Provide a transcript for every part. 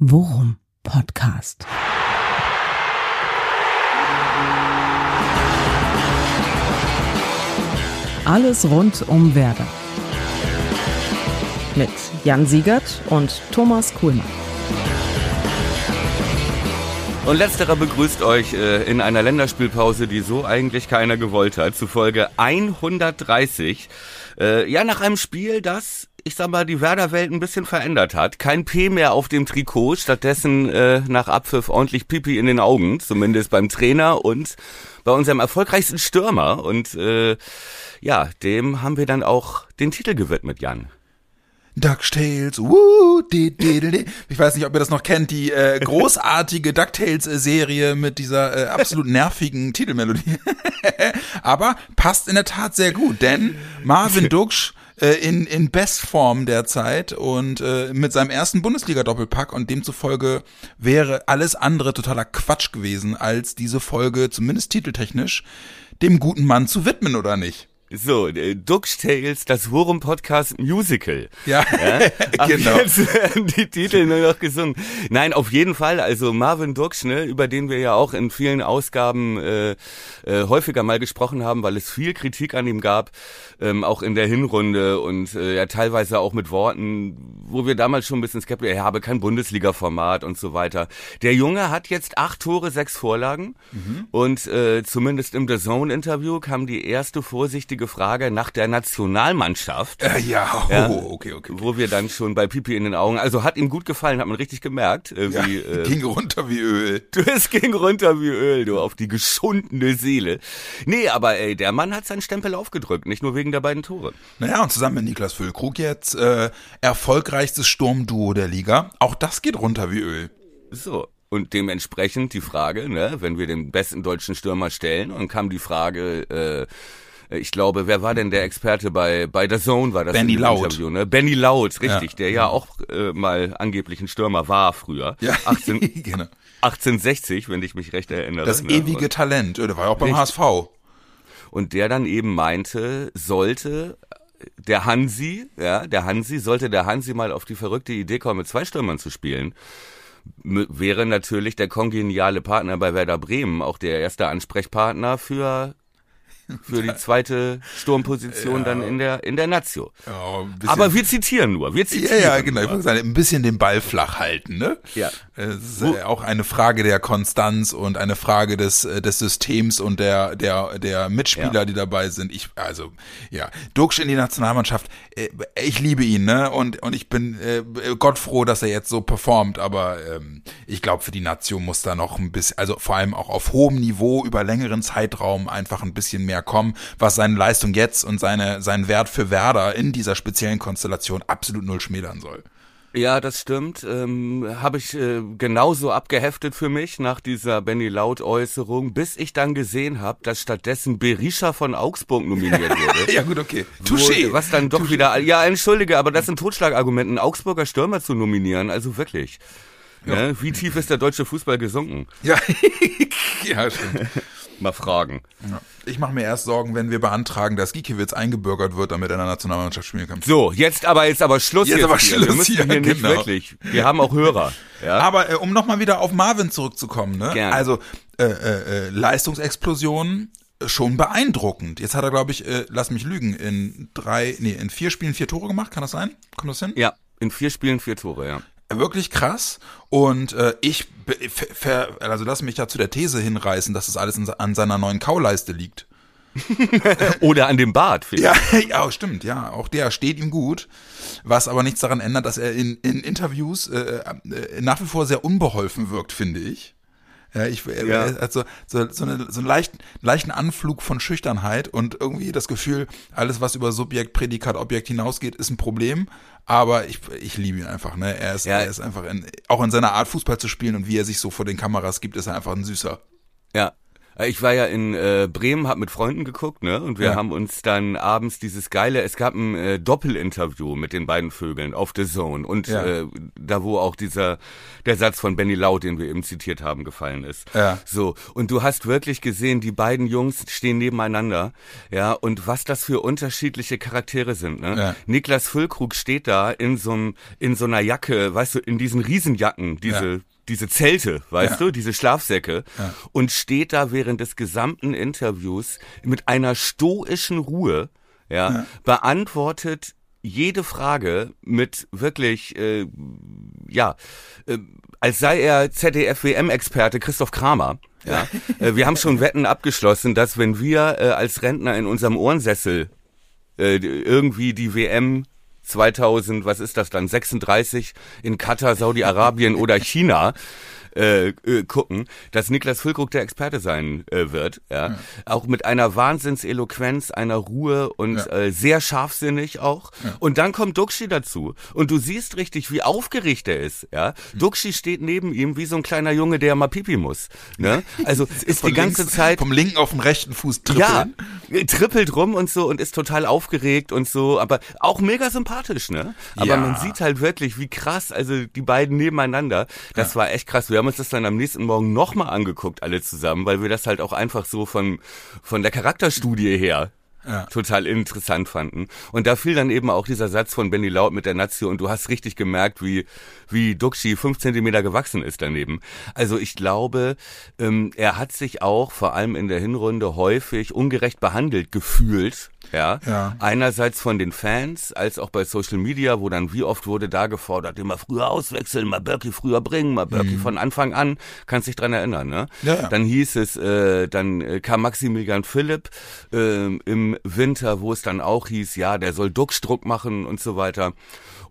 Worum Podcast. Alles rund um Werder. Mit Jan Siegert und Thomas Kuhlmann. Und letzterer begrüßt euch äh, in einer Länderspielpause, die so eigentlich keiner gewollt hat, zu Folge 130. Äh, ja, nach einem Spiel, das, ich sag mal, die Werder-Welt ein bisschen verändert hat. Kein P mehr auf dem Trikot, stattdessen äh, nach Abpfiff ordentlich Pipi in den Augen, zumindest beim Trainer und bei unserem erfolgreichsten Stürmer. Und äh, ja, dem haben wir dann auch den Titel gewidmet, Jan. DuckTales, woo, di, di, di. Ich weiß nicht, ob ihr das noch kennt, die äh, großartige DuckTales-Serie mit dieser äh, absolut nervigen Titelmelodie. Aber passt in der Tat sehr gut, denn Marvin Duksch äh, in, in Bestform derzeit und äh, mit seinem ersten Bundesliga-Doppelpack und demzufolge wäre alles andere totaler Quatsch gewesen, als diese Folge, zumindest titeltechnisch, dem guten Mann zu widmen, oder nicht? So, äh, DuckTales, das Worum Podcast Musical. Ja, Ab genau. Jetzt werden die Titel nur noch gesungen. Nein, auf jeden Fall. Also Marvin Duksch, ne, über den wir ja auch in vielen Ausgaben äh, äh, häufiger mal gesprochen haben, weil es viel Kritik an ihm gab, ähm, auch in der Hinrunde und äh, ja teilweise auch mit Worten, wo wir damals schon ein bisschen skeptisch, er habe kein Bundesliga-Format und so weiter. Der Junge hat jetzt acht Tore, sechs Vorlagen und äh, zumindest im The Zone-Interview kam die erste vorsichtige Frage nach der Nationalmannschaft Äh, ja, oh, Ja. okay, okay. okay. wo wir dann schon bei Pipi in den Augen, also hat ihm gut gefallen, hat man richtig gemerkt, äh, Ja, wie äh, ging runter wie Öl. du es ging runter wie Öl, du auf die geschundene Seele. Nee, aber ey, der Mann hat seinen Stempel aufgedrückt, nicht nur wegen der beiden Tore. Naja, und zusammen mit Niklas Füllkrug jetzt äh, erfolgreichstes Sturmduo der Liga. Auch das geht runter wie Öl. So. Und dementsprechend die Frage, ne, wenn wir den besten deutschen Stürmer stellen, und kam die Frage, äh, ich glaube, wer war denn der Experte bei bei der Zone war das Benny in Laut. Interview, ne? Benny Laut, richtig, Ja. der ja auch äh, mal angeblich ein Stürmer war früher. Ja, 18, genau. 1860, wenn ich mich recht erinnere. Das ne? ewige Und- Talent. Äh, Der war ja auch beim Richtig. HSV. und der dann eben meinte, sollte der Hansi, ja, der Hansi, sollte der Hansi mal auf die verrückte Idee kommen, mit zwei Stürmern zu spielen, wäre natürlich der kongeniale Partner bei Werder Bremen auch der erste Ansprechpartner für für die zweite Sturmposition dann in der in der Nazio. Ja, Aber wir zitieren nur, wir ja, zitieren. ja, genau. Ich Nur. wollte sagen, ein bisschen den Ball flach halten, ne? Ja. Es ist auch eine Frage der Konstanz und eine Frage des, äh, des Systems und der, der, der Mitspieler, Ja. die dabei sind. Ich, also, ja. Duxch in die Nationalmannschaft, äh, ich liebe ihn, ne? Und, und ich bin äh, Gott froh, dass er jetzt so performt, aber ähm, ich glaube, für die Nation muss da noch ein bisschen, also vor allem auch auf hohem Niveau über längeren Zeitraum einfach ein bisschen mehr kommen, was seine Leistung jetzt und seine, seinen Wert für Werder in dieser speziellen Konstellation absolut null schmälern soll. Ja, das stimmt. Ähm, Habe ich äh, genauso abgeheftet für mich nach dieser Benny Laut Äußerung, bis ich dann gesehen habe, dass stattdessen Berisha von Augsburg nominiert wurde. Ja, gut, okay. Wo- Touché. Was dann doch wieder, ja, entschuldige, aber das sind Totschlagargumenten, einen Augsburger Stürmer zu nominieren, also wirklich. Ne? Wie tief ist der deutsche Fußball gesunken? Ja, ja stimmt. Mal fragen. Ja. Ich mache mir erst Sorgen, wenn wir beantragen, dass Gikiewicz eingebürgert wird, damit er in der Nationalmannschaft spielen kann. So, jetzt aber jetzt aber Schluss Jetzt jetzt, aber hier. Schluss hier, hier nicht genau. wirklich. Wir haben auch Hörer. Ja? Aber äh, um nochmal wieder auf Marvin zurückzukommen, ne? Gerne. Also äh, äh, äh, Leistungsexplosion äh, schon beeindruckend. Jetzt hat er, glaube ich, äh, lass mich lügen, in drei, nee, in vier Spielen vier Tore gemacht. Kann das sein? Kommt das hin? ja, in vier Spielen vier Tore, ja. Wirklich krass. Und äh, ich, ver- ver- also lass mich ja zu der These hinreißen, dass das alles an seiner neuen Kauleiste liegt. Oder an dem Bart, vielleicht. Ja, ja, stimmt, ja. Auch der steht ihm gut. Was aber nichts daran ändert, dass er in, in Interviews äh, äh, nach wie vor sehr unbeholfen wirkt, finde ich. Ja, ich er, Ja. er hat so, so, so, eine, so einen leichten, leichten Anflug von Schüchternheit und irgendwie das Gefühl, alles, was über Subjekt, Prädikat, Objekt hinausgeht, ist ein Problem. Aber ich, ich liebe ihn einfach, ne? Er ist, Ja. er ist einfach in, auch in seiner Art Fußball zu spielen und wie er sich so vor den Kameras gibt, ist er einfach ein süßer. Ja. Äh, Ich war ja in äh, Bremen, hab mit Freunden geguckt, ne? Und wir Ja. haben uns dann abends dieses geile, es gab ein äh, Doppelinterview mit den beiden Vögeln auf The Zone und Ja. äh, da wo auch dieser der Satz von Benny Laut, den wir eben zitiert haben, gefallen ist. Ja. So und du hast wirklich gesehen, die beiden Jungs stehen nebeneinander, ja und was das für unterschiedliche Charaktere sind. Ne? Ja. Niklas Füllkrug steht da in so einem in so einer Jacke, weißt du, in diesen Riesenjacken, diese. Diese Zelte, weißt Ja. du, diese Schlafsäcke und steht da während des gesamten Interviews mit einer stoischen Ruhe, ja, beantwortet jede Frage mit wirklich, äh, ja, äh, als sei er ZDF-WM-Experte Christoph Kramer. Ja, äh, wir haben schon Wetten abgeschlossen, dass wenn wir äh, als Rentner in unserem Ohrensessel äh, irgendwie die WM 2000, was ist das dann, 36 in Katar, Saudi-Arabien oder China äh, äh, gucken, dass Niklas Füllkrug der Experte sein äh, wird. Ja? Auch mit einer Wahnsinnseloquenz, einer Ruhe und Ja. äh, sehr scharfsinnig auch. Und dann kommt Duxi dazu und du siehst richtig, wie aufgeregt er ist. Ja? Hm. Duxi steht neben ihm wie so ein kleiner Junge, der mal pipi muss. Ne? Also ist die ganze links, Zeit Vom linken auf den rechten Fuß trippeln. ja, trippelt rum und so und ist total aufgeregt und so, aber auch mega sympathisch, ne? Aber Ja. man sieht halt wirklich, wie krass, also die beiden nebeneinander, das war echt krass. Wir haben uns das dann am nächsten Morgen nochmal angeguckt, alle zusammen, weil wir das halt auch einfach so von, von der Charakterstudie her Ja. total interessant fanden. Und da fiel dann eben auch dieser Satz von Benny Laut mit der Nazio und du hast richtig gemerkt, wie, wie Duxi fünf Zentimeter gewachsen ist daneben. Also ich glaube, ähm, er hat sich auch vor allem in der Hinrunde häufig ungerecht behandelt gefühlt. Ja. Ja. Einerseits von den Fans, als auch bei Social Media, wo dann wie oft wurde da gefordert, immer früher auswechseln, mal Berkey früher bringen, mal Berkey von Anfang an. Kannst dich dran erinnern, ne? Mhm. Ja, ja. Dann hieß es, äh, dann äh, kam Maximilian Philipp ähm, im Winter, wo es dann auch hieß, ja, der soll Duckstruck machen und so weiter.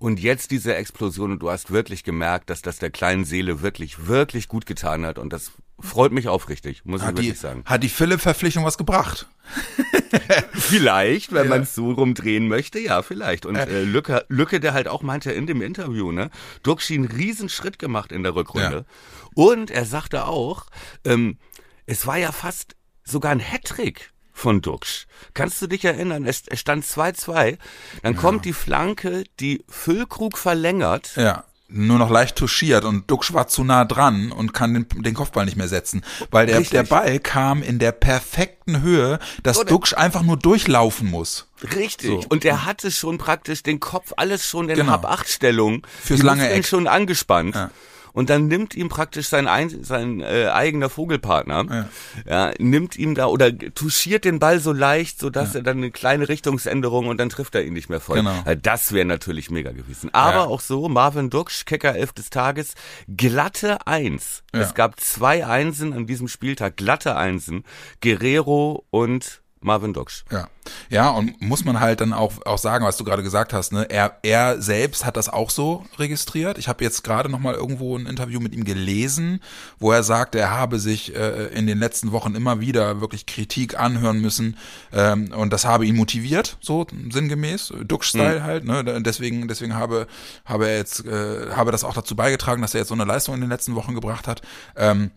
Und jetzt diese Explosion und du hast wirklich gemerkt, dass das der kleinen Seele wirklich, wirklich gut getan hat und das freut mich aufrichtig, muss ich Hat die, wirklich sagen. hat die Philipp-Verpflichtung was gebracht? Vielleicht, wenn Ja. man es so rumdrehen möchte, ja, vielleicht. Und äh, Lücke, Lücke, der halt auch meinte in dem Interview, ne, Duxi einen riesen Schritt gemacht in der Rückrunde. Und er sagte auch, ähm, es war ja fast sogar ein Hattrick von Duxch. Kannst du dich erinnern? Es, es stand 2-2. Dann kommt die Flanke, die Füllkrug verlängert. Ja. Nur noch leicht touchiert und Duxch war zu nah dran und kann den, den Kopfball nicht mehr setzen. Weil der, Richtig. der Ball kam in der perfekten Höhe, dass Oder- Duxch einfach nur durchlaufen muss. Richtig. So. Und er hatte schon praktisch den Kopf alles schon in Genau. Hab-Acht-Stellung. Fürs Die lange Eck. schon angespannt. Ja. Und dann nimmt ihm praktisch sein, ein, sein äh, eigener Vogelpartner, ja. nimmt ihm da oder touchiert den Ball so leicht, so dass er dann eine kleine Richtungsänderung und dann trifft er ihn nicht mehr voll. Genau. Ja, das wäre natürlich mega gewesen. Aber Ja. auch so, Marvin Duksch, Kecker elf des Tages, glatte Eins. Ja. Es gab zwei Einsen an diesem Spieltag, glatte Einsen, Guerrero und Marvin Duksch. Ja. Ja, und muss man halt dann auch, auch sagen, was du gerade gesagt hast, ne? Er, er selbst hat das auch so registriert. Ich habe jetzt gerade noch mal irgendwo ein Interview mit ihm gelesen, wo er sagt, er habe sich äh, in den letzten Wochen immer wieder wirklich Kritik anhören müssen ähm, und das habe ihn motiviert, so sinngemäß, Duck-Style halt. Ne? Deswegen, deswegen habe, habe er jetzt, äh, habe das auch dazu beigetragen, dass er jetzt so eine Leistung in den letzten Wochen gebracht hat. Ähm,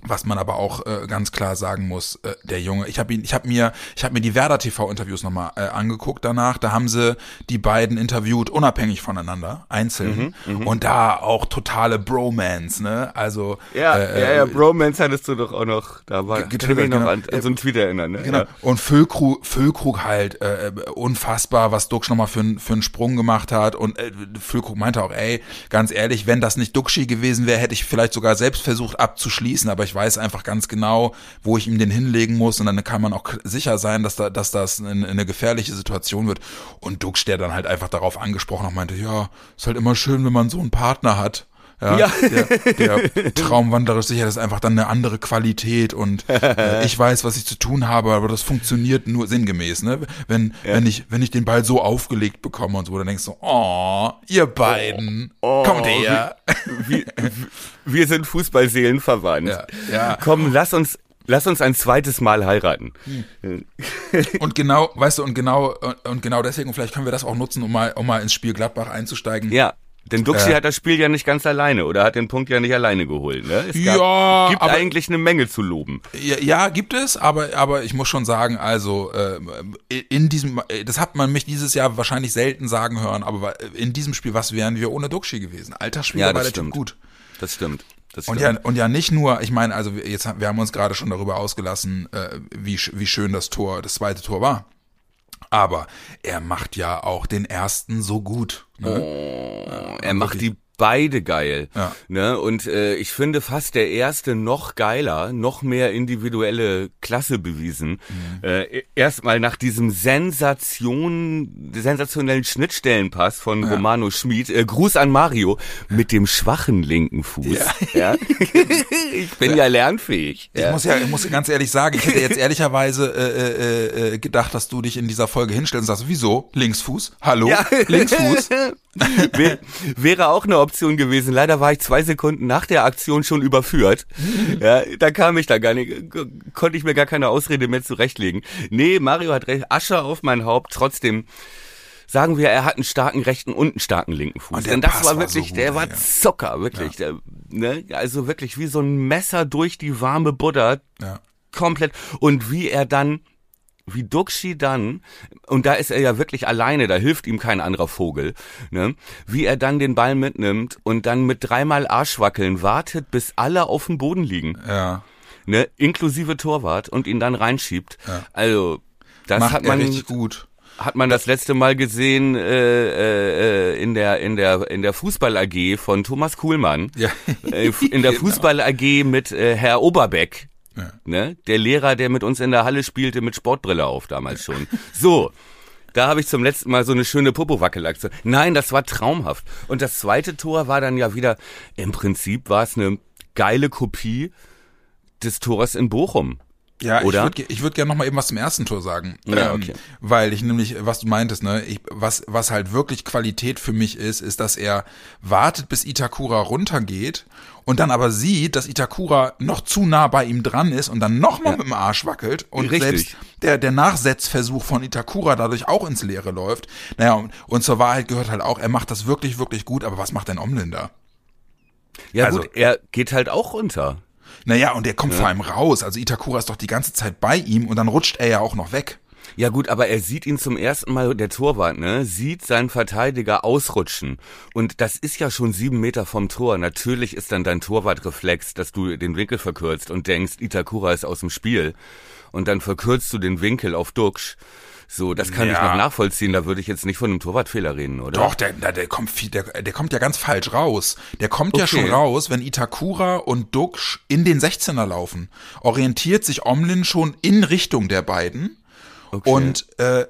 was man aber auch äh, ganz klar sagen muss, äh, der Junge, ich habe ihn, ich habe mir, ich habe mir die Werder TV Interviews nochmal äh, angeguckt danach. Da haben sie die beiden interviewt, unabhängig voneinander, einzeln. und da auch totale Bromance, ne? Also Ja, äh, ja, ja, Bromance hattest du doch auch noch, da war, Ge- kann ich mich noch genau. an, an so einen Tweet erinnern, ne? Genau. Ja. Und Füllkrug, Füllkrug halt äh, unfassbar, was Duxch nochmal für, n- für einen Sprung gemacht hat. Und äh, Füllkrug meinte auch, ey, ganz ehrlich, wenn das nicht Duxchi gewesen wäre, hätte ich vielleicht sogar selbst versucht abzuschließen, aber ich weiß einfach ganz genau, wo ich ihm den hinlegen muss. Und dann kann man auch sicher sein, dass, da, dass das eine, eine gefährliche Situation wird. Und Duxch, der dann halt einfach darauf angesprochen hat, meinte, ja, ist halt immer schön, wenn man so einen Partner hat. Ja, Ja. Der, der Traumwanderer sicher, das ist einfach dann eine andere Qualität und äh, ich weiß, was ich zu tun habe, aber das funktioniert nur sinngemäß, ne? Wenn, wenn ich, wenn ich den Ball so aufgelegt bekomme und so, dann denkst du, oh, ihr beiden, Oh, kommt her. Wir, wir sind Fußballseelen verwandt. Ja, ja. Komm, lass uns, lass uns ein zweites Mal heiraten. Und genau, weißt du, und genau, und, und genau deswegen, vielleicht können wir das auch nutzen, um mal, um mal ins Spiel Gladbach einzusteigen. Ja, Denn Duxi Äh. hat das Spiel ja nicht ganz alleine oder hat den Punkt ja nicht alleine geholt. Ne? Es Ja, gibt aber- eigentlich eine Menge zu loben. Ja, ja, gibt es, aber aber ich muss schon sagen, also äh, in diesem, äh, das hat man mich dieses Jahr wahrscheinlich selten sagen hören, aber in diesem Spiel, was wären wir ohne Duxi gewesen? Alter Spieler Ja, war das der Typ stimmt. gut. Das stimmt. Und ja, und ja nicht nur, ich meine, also wir- jetzt haben- wir haben uns gerade schon darüber ausgelassen, äh, wie wie schön das Tor, das zweite Tor war. Aber er macht ja auch den ersten so gut. Ne? er macht die beide geil. Ja. Ne? Und äh, ich finde fast der erste noch geiler, noch mehr individuelle Klasse bewiesen. Mhm. Äh, Erstmal nach diesem Sensation, sensationellen Schnittstellenpass von Romano Schmid. Äh, Gruß an Mario mit dem schwachen linken Fuß. Ja. ich bin ja, lernfähig. Ich ja. muss ja, ich muss ganz ehrlich sagen, ich hätte jetzt ehrlicherweise äh, äh, äh, gedacht, dass du dich in dieser Folge hinstellst und sagst, wieso? Linksfuß? Hallo? Ja. Linksfuß? Wär, wäre auch eine Option gewesen. Leider war ich zwei Sekunden nach der Aktion schon überführt. Ja, da kam ich da gar nicht, konnte ich mir gar keine Ausrede mehr zurechtlegen. Nee, Mario hat recht, Asche auf mein Haupt. Trotzdem sagen wir, er hat einen starken rechten und einen starken linken Fuß. Und der Denn das Pass war war wirklich, so der gut, war ja. Zucker, wirklich. Der, ne? Also wirklich wie so ein Messer durch die warme Butter. Ja. Komplett. Und wie er dann wie Duxi dann, und da ist er ja wirklich alleine, da hilft ihm kein anderer Vogel, ne, wie er dann den Ball mitnimmt und dann mit dreimal Arschwackeln wartet, bis alle auf dem Boden liegen, Ja. ne, inklusive Torwart und ihn dann reinschiebt. Also, das Macht hat man, richtig gut. hat man das letzte Mal gesehen äh, äh, in der in der in der Fußball AG von Thomas Kuhlmann. Ja. Äh, in der. Fußball AG mit äh, Herr Oberbeck. Ja. Ne? Der Lehrer, der mit uns in der Halle spielte mit Sportbrille auf damals schon. So. Da habe ich zum letzten Mal so eine schöne Popowackelaktion. Nein, das war traumhaft. Und das zweite Tor war dann ja wieder, im Prinzip war es eine geile Kopie des Tores in Bochum. Ja, Oder? ich würde ich würd gerne noch mal eben was zum ersten Tor sagen. Ähm, Ja, okay. Weil ich nämlich, was du meintest, ne, ich, was, was halt wirklich Qualität für mich ist, ist, dass er wartet, bis Itakura runtergeht und dann aber sieht, dass Itakura noch zu nah bei ihm dran ist und dann nochmal mit dem Arsch wackelt und Richtig. selbst der, der Nachsetzversuch von Itakura dadurch auch ins Leere läuft. Naja, und, und zur Wahrheit gehört halt auch, er macht das wirklich, wirklich gut, aber was macht denn Omlin da? Ja Also- gut, er geht halt auch runter. Naja, und der kommt vor allem raus. Also Itakura ist doch die ganze Zeit bei ihm und dann rutscht er ja auch noch weg. Ja gut, aber er sieht ihn zum ersten Mal, der Torwart, ne, sieht seinen Verteidiger ausrutschen. Und das ist ja schon sieben Meter vom Tor. Natürlich ist dann dein Torwartreflex, dass du den Winkel verkürzt und denkst, Itakura ist aus dem Spiel. Und dann verkürzt du den Winkel auf Duxch. So, das kann ich Ja. noch nachvollziehen. Da würde ich jetzt nicht von einem Torwartfehler reden, oder? Doch, der, der, der kommt viel, der, der kommt ja ganz falsch raus. Der kommt ja Okay. schon raus, wenn Itakura und Duxch in den 16er laufen. Orientiert sich Omlin schon in Richtung der beiden. Okay. Und äh, äh,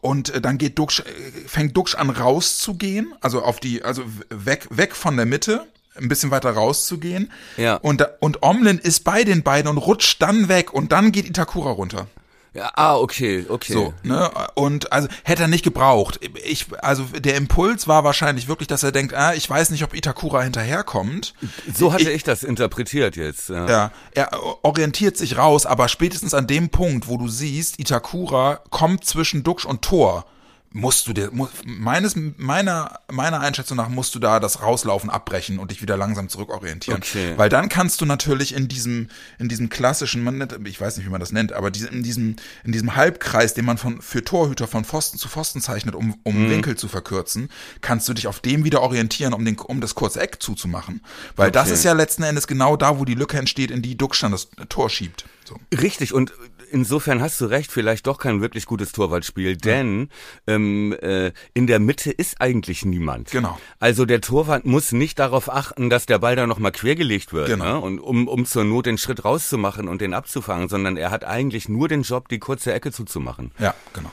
und dann geht Duxch, äh, fängt Duxch an rauszugehen, also auf die, also weg weg von der Mitte, ein bisschen weiter rauszugehen. Ja. Und und Omlin ist bei den beiden und rutscht dann weg und dann geht Itakura runter. Ja, ah, okay, okay. So, ne? Und also hätte er nicht gebraucht. Ich, also der Impuls war wahrscheinlich wirklich, dass er denkt, ah, ich weiß nicht, ob Itakura hinterherkommt. So hatte ich, das interpretiert jetzt. Ja. Ja, er orientiert sich raus, aber spätestens an dem Punkt, wo du siehst, Itakura kommt zwischen Duxch und Tor, musst du dir, mu- meines, meiner, meiner Einschätzung nach musst du da das Rauslaufen abbrechen und dich wieder langsam zurückorientieren. Okay. Weil dann kannst du natürlich in diesem, in diesem klassischen, man nennt, ich weiß nicht, wie man das nennt, aber in diesem, in diesem Halbkreis, den man von, für Torhüter von Pfosten zu Pfosten zeichnet, um, um Mhm. Winkel zu verkürzen, kannst du dich auf dem wieder orientieren, um den, um das kurze Eck zuzumachen. Weil das Okay. ist ja letzten Endes genau da, wo die Lücke entsteht, in die dann das Tor schiebt. So. Richtig, und insofern hast du recht, vielleicht doch kein wirklich gutes Torwartspiel, denn ähm, äh, in der Mitte ist eigentlich niemand. Genau. Also der Torwart muss nicht darauf achten, dass der Ball da nochmal quergelegt wird, Genau. ne? und um, um zur Not den Schritt rauszumachen und den abzufangen, sondern er hat eigentlich nur den Job, die kurze Ecke zuzumachen. Ja, genau.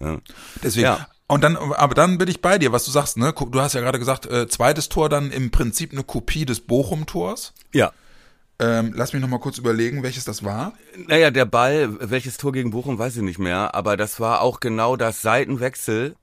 Ja. Deswegen. Ja. Und dann, aber dann bin ich bei dir, was du sagst, ne? Du hast ja gerade gesagt, äh, zweites Tor dann im Prinzip eine Kopie des Bochum-Tors. ja. Ähm, lass mich noch mal kurz überlegen, welches das war. Naja, der Ball, welches Tor gegen Bochum, weiß ich nicht mehr, aber das war auch genau das Seitenwechsel.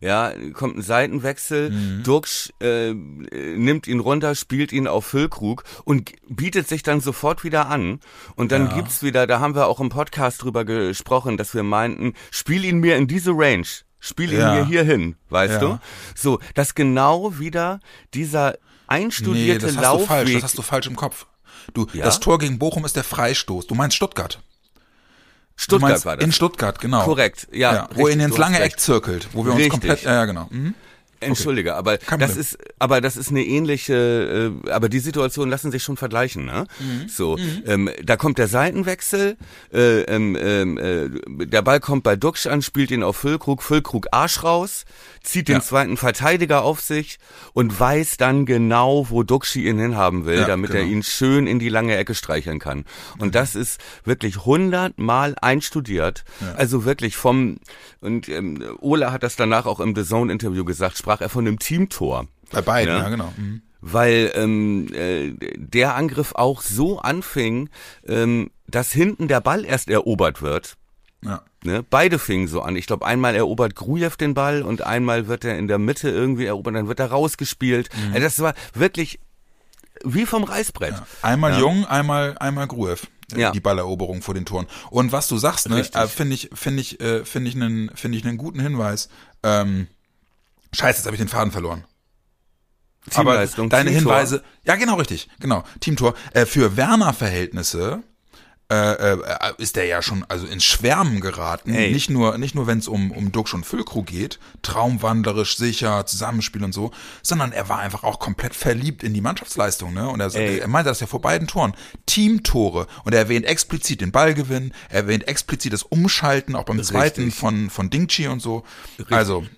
Ja, kommt ein Seitenwechsel, Mhm. Duxch äh, nimmt ihn runter, spielt ihn auf Füllkrug und bietet sich dann sofort wieder an. Und dann gibt's wieder, da haben wir auch im Podcast drüber gesprochen, dass wir meinten, spiel ihn mir in diese Range. spiel ihn Ja. mir hier hin, weißt Ja. du? So, dass genau wieder dieser Nee, einstudierte das hast du falsch, Laufweg das hast du falsch im Kopf. Du, Ja? das Tor gegen Bochum ist der Freistoß. Du meinst Stuttgart. Stuttgart meinst war das. in Stuttgart, genau. Korrekt, ja. ja wo er ihn ins lange Eck zirkelt, wo wir uns Richtig. komplett, ja, ja, genau. Mhm. Entschuldige, aber Kein das ist, aber das ist eine ähnliche, äh, aber die Situationen lassen sich schon vergleichen, ne? Mhm. So, ähm, da kommt der Seitenwechsel, äh, ähm, ähm, äh, der Ball kommt bei Duxch an, spielt ihn auf Füllkrug, Füllkrug Arsch raus, zieht den Ja. zweiten Verteidiger auf sich und weiß dann genau, wo Duxchi ihn hinhaben will, Ja, damit er genau. ihn schön in die lange Ecke streicheln kann. Und das ist wirklich hundertmal einstudiert. Also wirklich vom, und ähm, Ola hat das danach auch im The Zone-Interview gesagt, sprach er von einem Teamtor. Bei beiden, Ja. ja, genau. Mhm. Weil ähm, äh, der Angriff auch so anfing, ähm, dass hinten der Ball erst erobert wird. Ja. Ne? Beide fingen so an. Ich glaube, einmal erobert Grujew den Ball und einmal wird er in der Mitte irgendwie erobert, dann wird er rausgespielt. Also das war wirklich wie vom Reißbrett. Einmal Ja. Jung, einmal einmal Gruev. äh, Ja. Die Balleroberung vor den Toren. Und was du sagst, ne, äh, finde ich finde ich äh, finde ich einen finde ich einen guten Hinweis. Ähm, Scheiße, jetzt habe ich den Faden verloren. Teamleistung, Aber deine Teamtor. Hinweise, ja genau richtig, genau Teamtor. Äh, für Werner Verhältnisse äh, äh, ist der ja schon also ins Schwärmen geraten. Ey. Nicht nur nicht nur wenn es um um Duxch und Füllkrug geht, traumwandlerisch, sicher, Zusammenspiel und so, sondern er war einfach auch komplett verliebt in die Mannschaftsleistung, ne? Und er, Ey. er meinte das ja vor beiden Toren, Teamtore und er erwähnt explizit den Ballgewinn, er erwähnt explizit das Umschalten auch beim zweiten von von Dingchi und so. Also äh, se-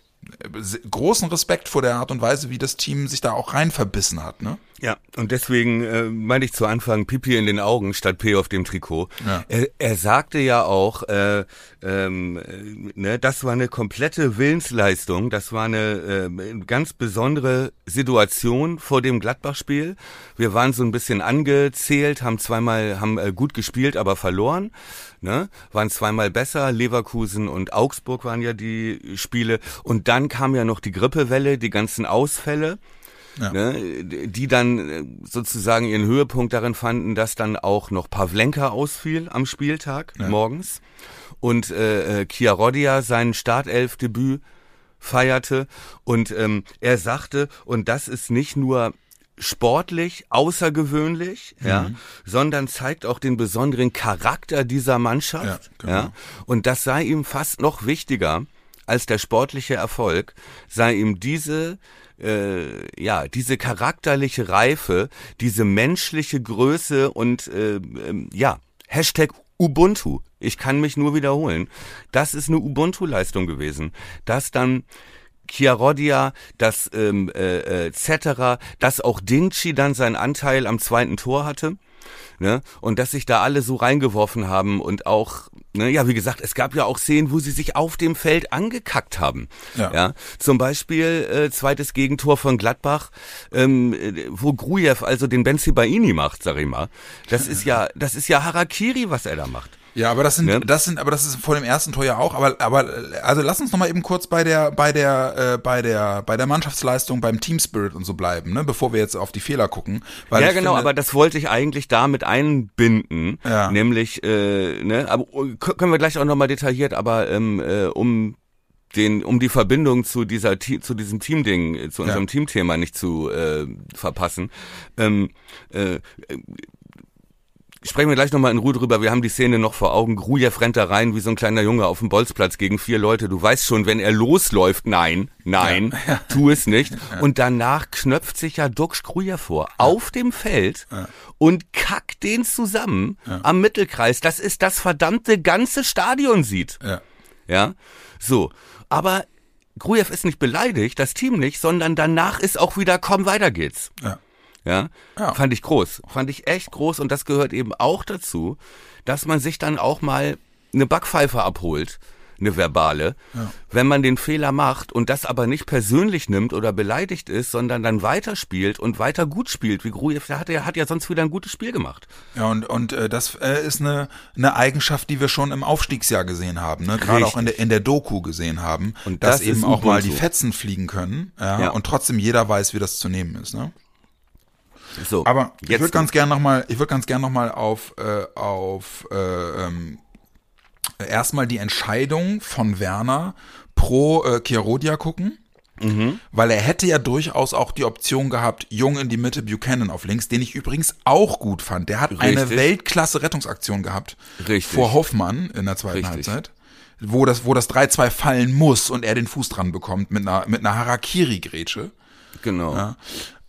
großen Respekt vor der Art und Weise, wie das Team sich da auch rein verbissen hat, ne? Ja, und deswegen äh, meinte ich zu Anfang Pipi in den Augen statt P auf dem Trikot. Ja. Er, er sagte ja auch, äh, ähm, äh, ne, das war eine komplette Willensleistung, das war eine äh, ganz besondere Situation vor dem Gladbach-Spiel. Wir waren so ein bisschen angezählt, haben zweimal, haben äh, gut gespielt, aber verloren. Ne, waren zweimal besser, Leverkusen und Augsburg waren ja die Spiele. Und dann kam ja noch die Grippewelle, die ganzen Ausfälle Ja. ne, die dann äh, sozusagen ihren Höhepunkt darin fanden, dass dann auch noch Pavlenka ausfiel am Spieltag morgens und äh, äh, Chiarodia sein Startelfdebüt feierte und ähm, er sagte, und das ist nicht nur sportlich außergewöhnlich, ja, sondern zeigt auch den besonderen Charakter dieser Mannschaft, Ja, genau. ja, und das sei ihm fast noch wichtiger als der sportliche Erfolg, sei ihm diese äh, ja, diese charakterliche Reife, diese menschliche Größe und äh, ähm, ja, Hashtag Ubuntu. Ich kann mich nur wiederholen. Das ist eine Ubuntu-Leistung gewesen. Dass dann Chiarodia, dass ähm, äh, äh, Cetera, dass auch Dingchi dann seinen Anteil am zweiten Tor hatte. Ne? Und dass sich da alle so reingeworfen haben und auch, ne, ja, wie gesagt, es gab ja auch Szenen, wo sie sich auf dem Feld angekackt haben. Ja. Zum Beispiel äh, zweites Gegentor von Gladbach, ähm, äh, wo Grujew also den Benzibaini macht, sag ich mal. Das ist ja, das ist ja Harakiri, was er da macht. Ja, aber das sind, Ne? das sind, aber das ist vor dem ersten Tor ja auch. Aber, aber, also lass uns noch mal eben kurz bei der, bei der, äh, bei der, bei der Mannschaftsleistung, beim Team Spirit und so bleiben, ne, bevor wir jetzt auf die Fehler gucken. Ja, genau, finde, aber das wollte ich eigentlich damit einbinden, Ja. nämlich, äh, ne, aber k- können wir gleich auch nochmal detailliert, aber ähm, äh, um den, um die Verbindung zu dieser, zu diesem Teamding, äh, zu unserem Ja. Teamthema nicht zu äh, verpassen. Ähm, äh, äh, Sprechen wir gleich nochmal in Ruhe drüber. Wir haben die Szene noch vor Augen. Grujew rennt da rein wie so ein kleiner Junge auf dem Bolzplatz gegen vier Leute. Du weißt schon, wenn er losläuft, nein, nein, tu es nicht. Und danach knöpft sich ja Duxch Grujew vor auf dem Feld und kackt den zusammen am Mittelkreis, dass es das verdammte ganze Stadion sieht. Ja. Ja, so. Aber Grujew ist nicht beleidigt, das Team nicht, sondern danach ist auch wieder, komm, weiter geht's. Ja. Ja? Ja. fand ich groß, fand ich echt groß und das gehört eben auch dazu, dass man sich dann auch mal eine Backpfeife abholt, eine verbale, wenn man den Fehler macht und das aber nicht persönlich nimmt oder beleidigt ist, sondern dann weiterspielt und weiter gut spielt, wie Grujew, der hat, der hat ja sonst wieder ein gutes Spiel gemacht. Ja, und, und äh, das äh, ist eine, eine Eigenschaft, die wir schon im Aufstiegsjahr gesehen haben, ne? gerade auch in der, in der Doku gesehen haben, Und dass das eben ist auch mal die Fetzen fliegen können ja, Ja. und trotzdem jeder weiß, wie das zu nehmen ist. Ne? So, Aber ich würde ganz gern noch mal, ich würde ganz gern noch mal auf äh, auf äh, ähm, erstmal die Entscheidung von Werner pro äh, Chiarodia gucken. Mhm. Weil er hätte ja durchaus auch die Option gehabt, Jung in die Mitte, Buchanan auf links, den ich übrigens auch gut fand. Der hat eine Richtig. Weltklasse-Rettungsaktion gehabt Richtig. vor Hoffmann in der zweiten Richtig. Halbzeit, wo das, wo das 3-2 fallen muss und er den Fuß dran bekommt mit einer, mit einer Harakiri-Grätsche. Genau. Ja.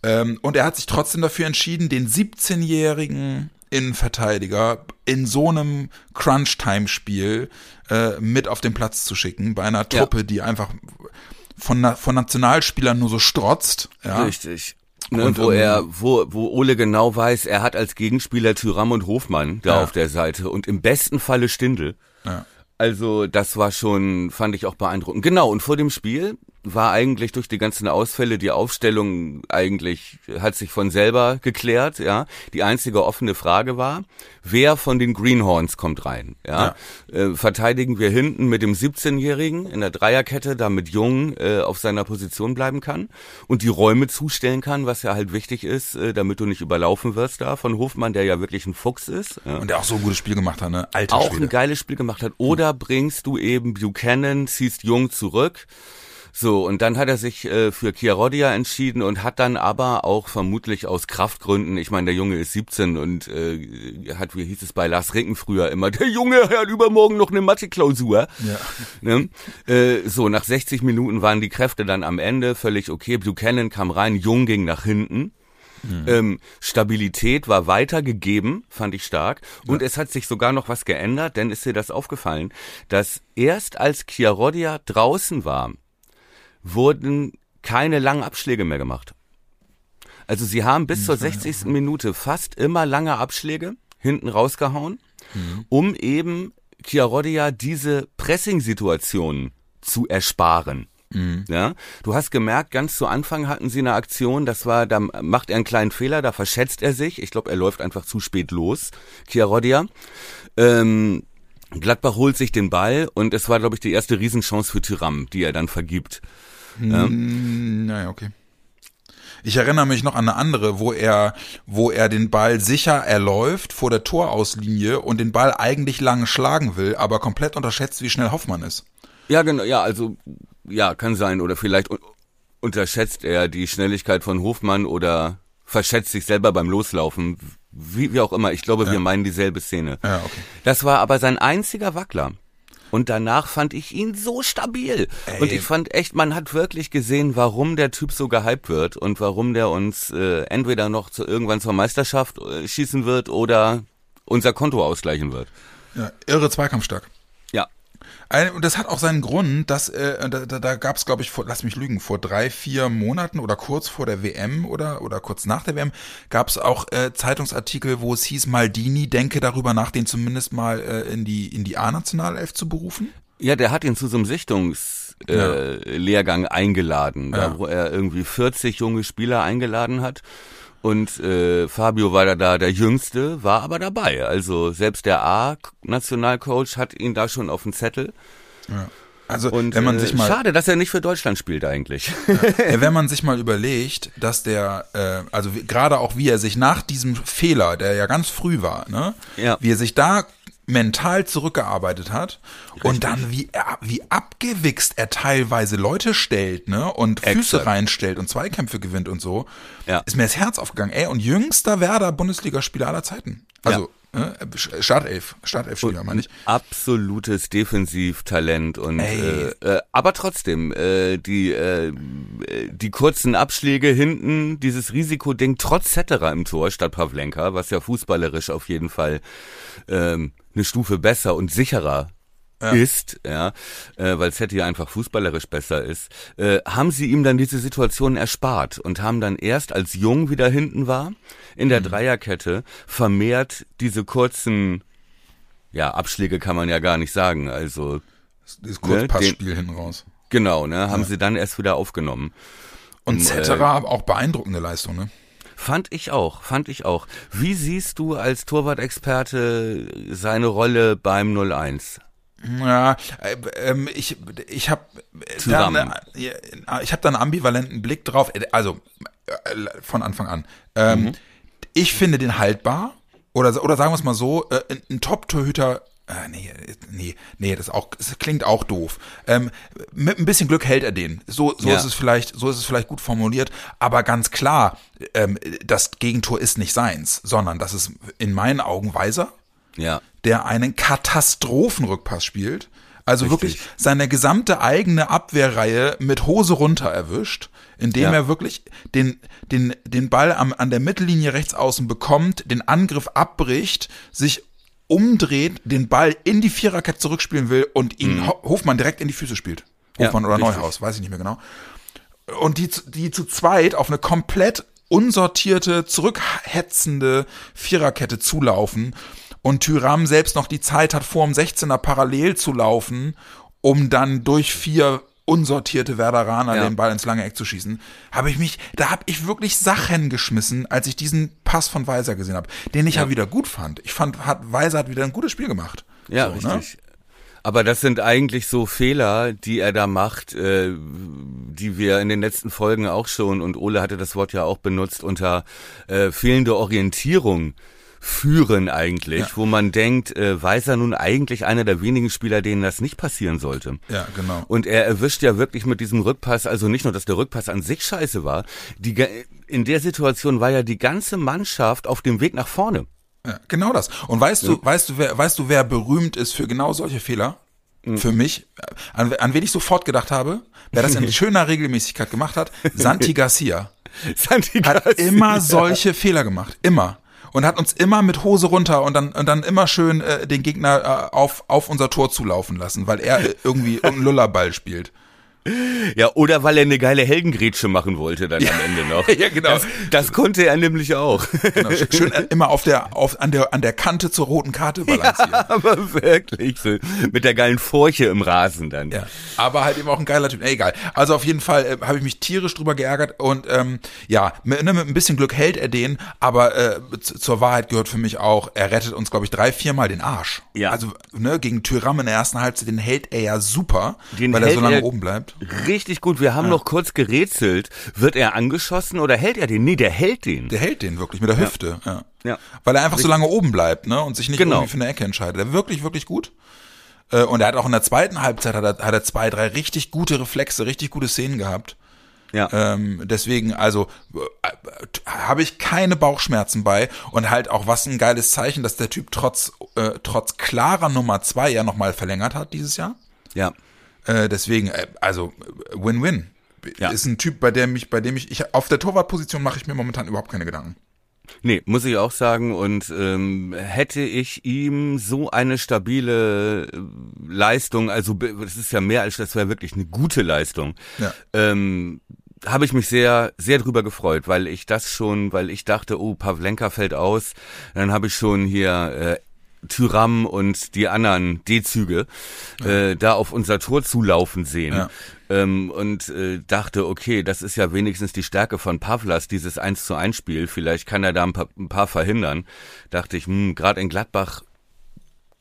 Ähm, und er hat sich trotzdem dafür entschieden, den 17-jährigen Innenverteidiger in so einem Crunch-Time-Spiel äh, mit auf den Platz zu schicken, bei einer Ja. Truppe, die einfach von, Na- von Nationalspielern nur so strotzt. Ja. Richtig. Ne, Und, wo ähm, er, wo, wo Ole genau weiß, er hat als Gegenspieler Tyram und Hofmann da Ja. auf der Seite und im besten Falle Stindl. Ja. Also das war schon, fand ich auch beeindruckend. Genau, und vor dem Spiel war eigentlich durch die ganzen Ausfälle die Aufstellung eigentlich, hat sich von selber geklärt, ja. Die einzige offene Frage war, wer von den Greenhorns kommt rein, ja. Äh, verteidigen wir hinten mit dem 17-Jährigen in der Dreierkette, damit Jung äh, auf seiner Position bleiben kann und die Räume zustellen kann, was ja halt wichtig ist, äh, damit du nicht überlaufen wirst da von Hofmann, der ja wirklich ein Fuchs ist. Ja Und der auch so ein gutes Spiel gemacht hat, ne? Alter auch Schwede. ein geiles Spiel gemacht hat. Oder bringst du eben Buchanan, ziehst Jung zurück. So, und dann hat er sich äh, für Chiarodia entschieden und hat dann aber auch vermutlich aus Kraftgründen, ich meine, der Junge ist 17 und äh, hat, wie hieß es bei Lars Ricken früher immer, der Junge hat übermorgen noch eine Mathe-Klausur. Ja. Ne? Äh, so, nach 60 Minuten waren die Kräfte dann am Ende völlig okay. Buchanan kam rein, Jung ging nach hinten. Ähm, Stabilität war weitergegeben, fand ich stark. Und es hat sich sogar noch was geändert, denn ist dir das aufgefallen, dass erst als Chiarodia draußen war, wurden keine langen Abschläge mehr gemacht. Also sie haben bis zur 60. Minute fast immer lange Abschläge hinten rausgehauen, um eben Chiarodia diese Pressing-Situationen zu ersparen. Ja, du hast gemerkt, ganz zu Anfang hatten sie eine Aktion, das war, da macht er einen kleinen Fehler, da verschätzt er sich. Ich glaube, er läuft einfach zu spät los, Chiarodia. Ähm, Gladbach holt sich den Ball und es war, glaube ich, die erste Riesenchance für Tyram, die er dann vergibt. Mm, Naja, okay. Ich erinnere mich noch an eine andere, wo er, wo er den Ball sicher erläuft vor der Torauslinie und den Ball eigentlich lang schlagen will, aber komplett unterschätzt, wie schnell Hoffmann ist. Ja, genau, ja, also, ja, kann sein. Oder vielleicht un unterschätzt er die Schnelligkeit von Hofmann oder verschätzt sich selber beim Loslaufen. Wie, wie auch immer, ich glaube, wir meinen dieselbe Szene. Ja, okay. Das war aber sein einziger Wackler. Und danach fand ich ihn so stabil. Und ich fand echt, man hat wirklich gesehen, warum der Typ so gehypt wird und warum der uns äh, entweder noch zu, irgendwann zur Meisterschaft äh, schießen wird oder unser Konto ausgleichen wird. Ja, irre zweikampfstark. Ja. Und das hat auch seinen Grund, dass äh, da, da, da gab es, glaube ich, vor, lass mich lügen, vor drei, vier Monaten oder kurz vor der WM oder oder kurz nach der WM gab es auch äh, Zeitungsartikel, wo es hieß, Maldini denke darüber nach, den zumindest mal äh, in die in die A-Nationalelf zu berufen. Ja, der hat ihn zu so einem Sichtungslehrgang äh, Lehrgang eingeladen, da, Ja. wo er irgendwie 40 junge Spieler eingeladen hat. Und äh, Fabio war da, da der Jüngste, war aber dabei. Also selbst der A-Nationalcoach hat ihn da schon auf dem Zettel. Also Und wenn man äh, sich mal schade, dass er nicht für Deutschland spielt eigentlich. Ja, wenn man sich mal überlegt, dass der, äh, also gerade auch wie er sich nach diesem Fehler, der ja ganz früh war, ne, Ja. wie er sich da mental zurückgearbeitet hat und dann wie er, wie abgewichst er teilweise Leute stellt, ne, und Füße Exakt. reinstellt und Zweikämpfe gewinnt und so, Ja. ist mir das Herz aufgegangen. Ey, und jüngster Werder Bundesligaspieler aller Zeiten. Also ne, Startelf, Startelf-Spieler meine ich. Absolutes Defensivtalent und äh, äh, aber trotzdem äh, die äh, die kurzen Abschläge hinten, dieses Risikoding trotz Zetterer im Tor statt Pavlenka, was ja fußballerisch auf jeden Fall ähm, eine Stufe besser und sicherer ist, ja, äh, weil Zetti einfach fußballerisch besser ist, äh, haben sie ihm dann diese Situation erspart und haben dann erst, als Jung wieder hinten war, in der Dreierkette vermehrt diese kurzen ja, Abschläge kann man ja gar nicht sagen. Also Dieses Kurzpassspiel hinten raus. genau, ne, haben sie dann erst wieder aufgenommen. Und äh, Zetterer auch beeindruckende Leistung, ne? Fand ich auch, fand ich auch. Wie siehst du als Torwart-Experte seine Rolle beim 01? Ja, äh, ähm, ich ich habe Zusammen. ich habe da einen ambivalenten Blick drauf. Äh, Also äh, von Anfang an. Ähm, Ich finde den haltbar oder oder sagen wir es mal so, äh, ein- ein Top-Torhüter äh, nee, nee, nee, das auch, das klingt auch doof. Ähm, mit ein bisschen Glück hält er den. So, so Ja. ist es vielleicht, so ist es vielleicht gut formuliert, aber ganz klar, ähm, das Gegentor ist nicht seins, sondern das ist in meinen Augen Weiser, Ja. der einen Katastrophenrückpass spielt. Also Richtig. wirklich seine gesamte eigene Abwehrreihe mit Hose runter erwischt, indem Ja. er wirklich den, den, den Ball am, an der Mittellinie rechts außen bekommt, den Angriff abbricht, sich umdreht, den Ball in die Viererkette zurückspielen will und ihn Ho- Hofmann direkt in die Füße spielt. Mhm. Ja, Hofmann oder richtig. Neuhaus, weiß ich nicht mehr genau. Und die, die zu zweit auf eine komplett unsortierte, zurückhetzende Viererkette zulaufen und Tyram selbst noch die Zeit hat, vor dem 16er parallel zu laufen, um dann durch vier unsortierte Werderaner Ja. den Ball ins lange Eck zu schießen, habe ich mich, da habe ich wirklich Sachen geschmissen, als ich diesen Pass von Weiser gesehen habe, den ich ja, wieder gut fand. Ich fand, hat, Weiser hat wieder ein gutes Spiel gemacht. Ja, So, ne? richtig. Aber das sind eigentlich so Fehler, die er da macht, äh, die wir in den letzten Folgen auch schon, und Ole hatte das Wort ja auch benutzt, unter äh, fehlende Orientierung führen eigentlich, Ja. wo man denkt, äh, weiß er nun eigentlich einer der wenigen Spieler, denen das nicht passieren sollte. Ja, genau. Und er erwischt ja wirklich mit diesem Rückpass, also nicht nur, dass der Rückpass an sich scheiße war, die, in der Situation war ja die ganze Mannschaft auf dem Weg nach vorne. Ja, genau das. Und weißt du, weißt du, wer, weißt du, wer berühmt ist für genau solche Fehler? Hm. Für mich, an, an wen ich sofort gedacht habe, wer das in schöner Regelmäßigkeit gemacht hat, Santi Garcia. Santi Hat Garcia. immer solche Fehler gemacht. Immer. Und hat uns immer mit Hose runter und dann, und dann immer schön äh, den Gegner äh, auf, auf unser Tor zulaufen lassen, weil er äh, irgendwie irgendeinen Lullerball spielt. Ja, oder weil er eine geile Helgengrätsche machen wollte dann am Ende noch. Ja, genau. Das, das konnte er nämlich auch. Genau, sch- schön immer auf der, auf, an der, an der Kante zur roten Karte balancieren. Aber wirklich so. Mit der geilen Furche im Rasen dann. Ja, aber halt eben auch ein geiler Typ. Egal. Also auf jeden Fall äh, habe ich mich tierisch drüber geärgert und ähm, ja, mit, ne, mit ein bisschen Glück hält er den, aber äh, zur Wahrheit gehört für mich auch, er rettet uns, glaube ich, drei, viermal den Arsch. Ja. Also ne, gegen Tyram in der ersten Halbzeit, den hält er ja super, Den weil er so lange er- oben bleibt. Richtig gut. Wir haben noch kurz gerätselt. Wird er angeschossen oder hält er den? Nee, der hält den. Der hält den wirklich mit der Hüfte, ja. Ja. Weil er einfach so lange oben bleibt, ne, und sich nicht Genau. irgendwie für eine Ecke entscheidet. Der wirklich, wirklich gut. Äh, Und er hat auch in der zweiten Halbzeit hat er, hat er zwei, drei richtig gute Reflexe, richtig gute Szenen gehabt. Ja. Ähm, deswegen, also äh, habe ich keine Bauchschmerzen bei und halt auch was ein geiles Zeichen, dass der Typ trotz äh, trotz klarer Nummer zwei ja nochmal verlängert hat dieses Jahr. ja. Äh, deswegen, äh, also Win-Win. Ja. Ist ein Typ, bei dem ich, bei dem ich, ich auf der Torwartposition mache ich mir momentan überhaupt keine Gedanken. Nee, muss ich auch sagen. Und ähm, hätte ich ihm so eine stabile äh, Leistung, also das ist ja mehr als das wäre wirklich eine gute Leistung, Ja. ähm, habe ich mich sehr, sehr drüber gefreut, weil ich das schon, weil ich dachte, oh, Pavlenka fällt aus. Dann habe ich schon hier äh, Tyram und die anderen D-Züge äh, da auf unser Tor zulaufen sehen. Ja. Ähm, und äh, dachte, okay, das ist ja wenigstens die Stärke von Pavlas, dieses 1 zu 1 Spiel. Vielleicht kann er da ein paar, ein paar verhindern. Dachte ich, hm, gerade in Gladbach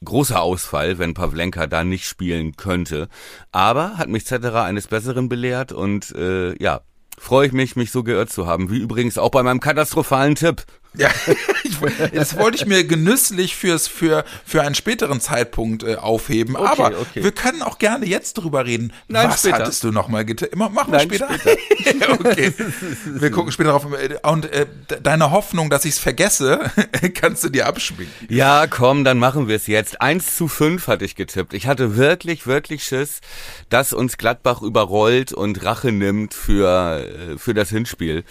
großer Ausfall, wenn Pavlenka da nicht spielen könnte. Aber hat mich Zetterer eines Besseren belehrt und äh, ja, freue ich mich, mich so geirrt zu haben. Wie übrigens auch bei meinem katastrophalen Tipp. Ja, das wollte ich mir genüsslich fürs, für, für einen späteren Zeitpunkt äh, aufheben. Okay, aber okay. wir können auch gerne jetzt drüber reden. Nein, Was später. hattest du nochmal? Immer Machen wir Nein, später. okay. Wir gucken später drauf. Und äh, de- deine Hoffnung, dass ich es vergesse, kannst du dir abschminken. Ja, komm, dann machen wir es jetzt. 1 zu 5 hatte ich getippt. Ich hatte wirklich, wirklich Schiss, dass uns Gladbach überrollt und Rache nimmt für, äh, für das Hinspiel.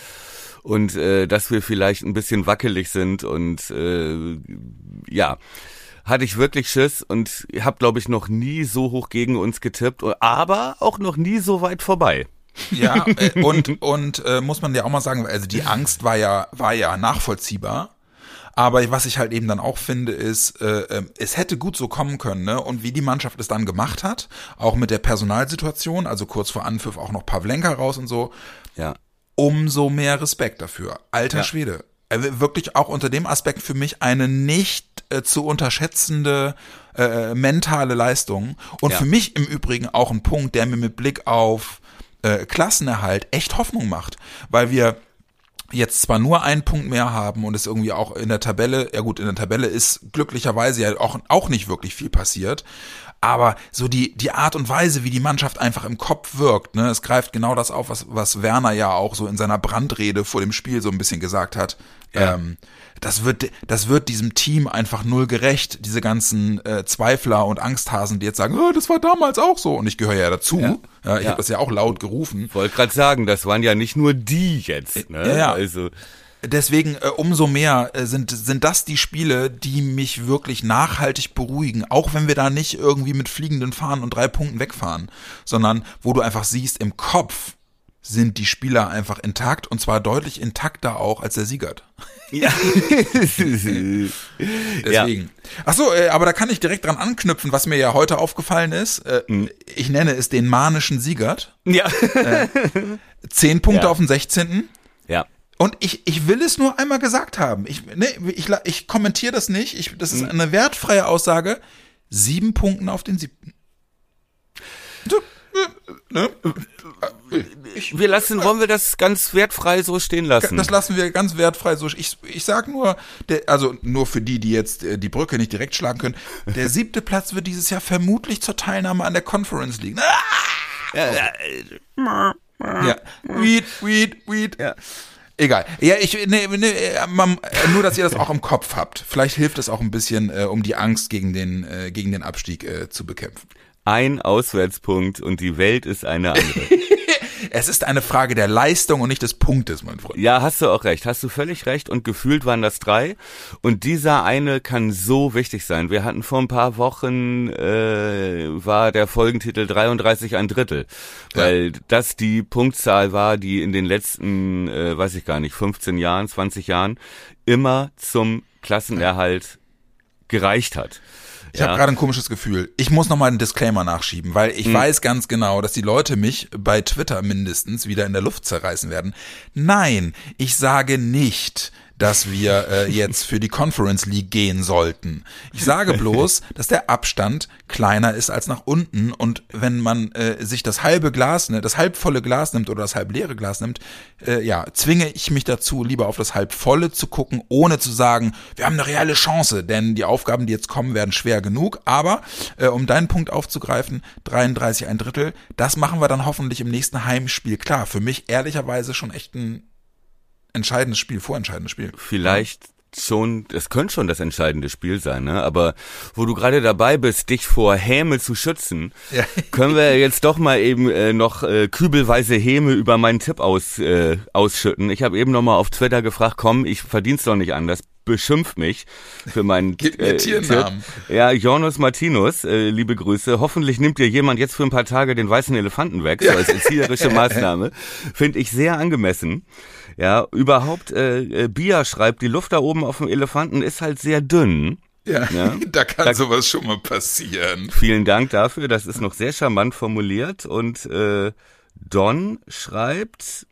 Und äh, dass wir vielleicht ein bisschen wackelig sind und äh, ja, hatte ich wirklich Schiss und habe, glaube ich, noch nie so hoch gegen uns getippt, aber auch noch nie so weit vorbei. Ja, äh, und, und äh, muss man ja auch mal sagen, also die Angst war ja, war ja nachvollziehbar. Aber was ich halt eben dann auch finde, ist, äh, äh, es hätte gut so kommen können, ne? Und wie die Mannschaft es dann gemacht hat, auch mit der Personalsituation, also kurz vor Anpfiff auch noch Pavlenka raus und so, Ja, umso mehr Respekt dafür. Alter Ja. Schwede. Äh, Wirklich auch unter dem Aspekt für mich eine nicht äh, zu unterschätzende äh, mentale Leistung. Und Ja. für mich im Übrigen auch ein Punkt, der mir mit Blick auf äh, Klassenerhalt echt Hoffnung macht. Weil wir jetzt zwar nur einen Punkt mehr haben und es irgendwie auch in der Tabelle, ja gut, in der Tabelle ist glücklicherweise ja auch, auch nicht wirklich viel passiert, aber so die, die Art und Weise, wie die Mannschaft einfach im Kopf wirkt, ne, es greift genau das auf, was, was Werner ja auch so in seiner Brandrede vor dem Spiel so ein bisschen gesagt hat. Ja. Ähm, das wird, das wird diesem Team einfach null gerecht. Diese ganzen äh, Zweifler und Angsthasen, die jetzt sagen, oh, das war damals auch so. Und ich gehöre ja dazu. Ja. Ja, ich Ja. habe das ja auch laut gerufen. Wollte gerade sagen, das waren ja nicht nur die jetzt. Ne? Ja, ja. Also Deswegen äh, umso mehr äh, sind, sind das die Spiele, die mich wirklich nachhaltig beruhigen. Auch wenn wir da nicht irgendwie mit fliegenden Fahnen und drei Punkten wegfahren, sondern wo du einfach siehst, im Kopf sind die Spieler einfach intakt und zwar deutlich intakter auch als der Siegert. ja. Deswegen. Ach so, äh, aber da kann ich direkt dran anknüpfen, was mir ja heute aufgefallen ist. Äh, Ich nenne es den manischen Siegert. ja. Zehn Punkte Ja. auf den 16. ja. Und ich, ich will es nur einmal gesagt haben. Ich, ne, ich, ich kommentiere das nicht. Ich, das ist Hm. eine wertfreie Aussage. Sieben Punkten auf den siebten. So, äh, ne? Ich, Wir lassen, wollen wir das ganz wertfrei so stehen lassen? das lassen wir ganz wertfrei so. Ich, ich sag nur, der, also nur für die, die jetzt äh, die Brücke nicht direkt schlagen können. Der siebte Platz wird dieses Jahr vermutlich zur Teilnahme an der Conference League. Ah! Ja. Weed, weed, weed. Ja. Egal. Ja, ich, nee, nee, man, nur, dass ihr das auch im Kopf habt. Vielleicht hilft es auch ein bisschen, äh, um die Angst gegen den, äh, gegen den Abstieg äh, zu bekämpfen. Ein Auswärtspunkt und die Welt ist eine andere. Es ist eine Frage der Leistung und nicht des Punktes, mein Freund. Ja, hast du auch recht, hast du völlig recht und gefühlt waren das drei und dieser eine kann so wichtig sein. Wir hatten vor ein paar Wochen, äh, war der Folgentitel 33 ein Drittel, weil das die Punktzahl war, die in den letzten, äh, weiß ich gar nicht, 15 Jahren, 20 Jahren immer zum Klassenerhalt gereicht hat. Ich habe gerade ein komisches Gefühl. Ich muss noch mal einen Disclaimer nachschieben, weil Hm. ich weiß ganz genau, dass die Leute mich bei Twitter mindestens wieder in der Luft zerreißen werden. Nein, ich sage nicht, dass wir äh, jetzt für die Conference League gehen sollten. Ich sage bloß, dass der Abstand kleiner ist als nach unten und wenn man äh, sich das halbe Glas, ne, das halbvolle Glas nimmt oder das halbleere Glas nimmt, äh, ja, zwinge ich mich dazu, lieber auf das halbvolle zu gucken, ohne zu sagen, wir haben eine reelle Chance, denn die Aufgaben, die jetzt kommen, werden schwer genug. Aber äh, um deinen Punkt aufzugreifen, 33 ein Drittel, das machen wir dann hoffentlich im nächsten Heimspiel klar. Für mich ehrlicherweise schon echt ein entscheidendes Spiel, vorentscheidendes Spiel. vielleicht schon, es könnte schon das entscheidende Spiel sein, ne? Aber wo du gerade dabei bist, dich vor Häme zu schützen, Ja. können wir jetzt doch mal eben äh, noch äh, kübelweise Häme über meinen Tipp aus, äh, ausschütten. Ich habe eben noch mal auf Twitter gefragt, komm, ich verdien's doch nicht anders. Beschimpf mich für meinen Gib mir äh, Tiernamen. Tipp. Ja, Jonas Martinus, äh, liebe Grüße. Hoffentlich nimmt dir jemand jetzt für ein paar Tage den weißen Elefanten weg, so als erzieherische Maßnahme. Finde ich sehr angemessen. Ja, überhaupt, äh, äh, Bia schreibt, die Luft da oben auf dem Elefanten ist halt sehr dünn. Ja, Ja. da kann Da- sowas schon mal passieren. Vielen Dank dafür, das ist noch sehr charmant formuliert. Und äh, Don schreibt,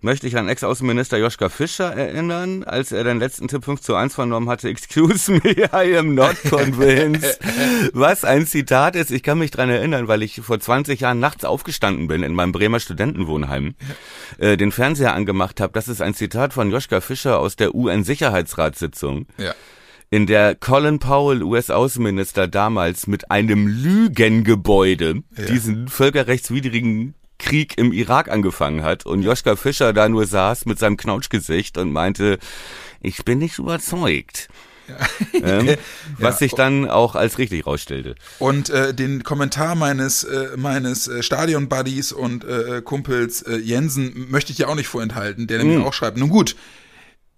möchte ich an Ex-Außenminister Joschka Fischer erinnern, als er den letzten Tipp 5 zu 1 vernommen hatte, excuse me, I am not convinced. Was ein Zitat ist, ich kann mich dran erinnern, weil ich vor 20 Jahren nachts aufgestanden bin in meinem Bremer Studentenwohnheim, äh, den Fernseher angemacht habe. Das ist ein Zitat von Joschka Fischer aus der UN-Sicherheitsratssitzung Ja. in der Colin Powell, US-Außenminister, damals mit einem Lügengebäude diesen völkerrechtswidrigen Krieg im Irak angefangen hat und Joschka Fischer da nur saß mit seinem Knautschgesicht und meinte, ich bin nicht überzeugt. Ähm, was sich dann auch als richtig rausstellte. Und äh, den Kommentar meines äh, meines äh, Stadion-Buddies und äh, Kumpels äh, Jensen möchte ich dir auch nicht vorenthalten, der nämlich auch schreibt, nun gut,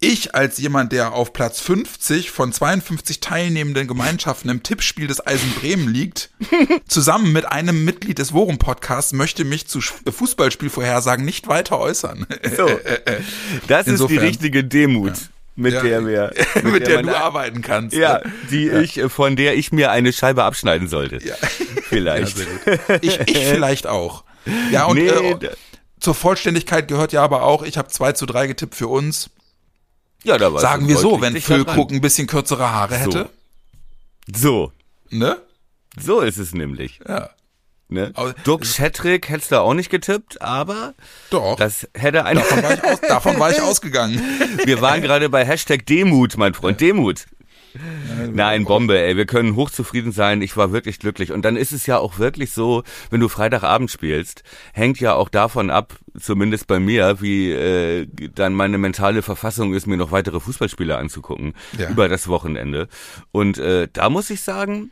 ich als jemand, der auf Platz 50 von 52 teilnehmenden Gemeinschaften im Tippspiel des Eisen Bremen liegt, zusammen mit einem Mitglied des Worum Podcasts möchte mich zu Sch- Fußballspielvorhersagen nicht weiter äußern. So, das ist Insofern. die richtige Demut, mit Ja. der wir, mit der man- du arbeiten kannst. ja, die ich, äh, von der ich mir eine Scheibe abschneiden sollte. Ja. Vielleicht. Ja. Ich, ich vielleicht auch. Ja, und Nee, äh, zur Vollständigkeit gehört ja aber auch, ich habe 2 zu 3 getippt für uns. Ja, da warst Sagen wir so, wenn. Füllkrug ein bisschen kürzere Haare hätte. So, Ne? so ist es nämlich. Ja. Ne? Dirk Schettrig hättest du auch nicht getippt, aber Doch. das hätte ein. davon, war ich aus, davon war ich ausgegangen. Wir waren gerade bei Hashtag Demut, mein Freund. Demut. Nein, Bombe, ey. Wir können hochzufrieden sein. Ich war wirklich glücklich. Und dann ist es ja auch wirklich so, wenn du Freitagabend spielst, hängt ja auch davon ab, zumindest bei mir, wie äh, dann meine mentale Verfassung ist, mir noch weitere Fußballspiele anzugucken Ja. über das Wochenende. Und äh, da muss ich sagen,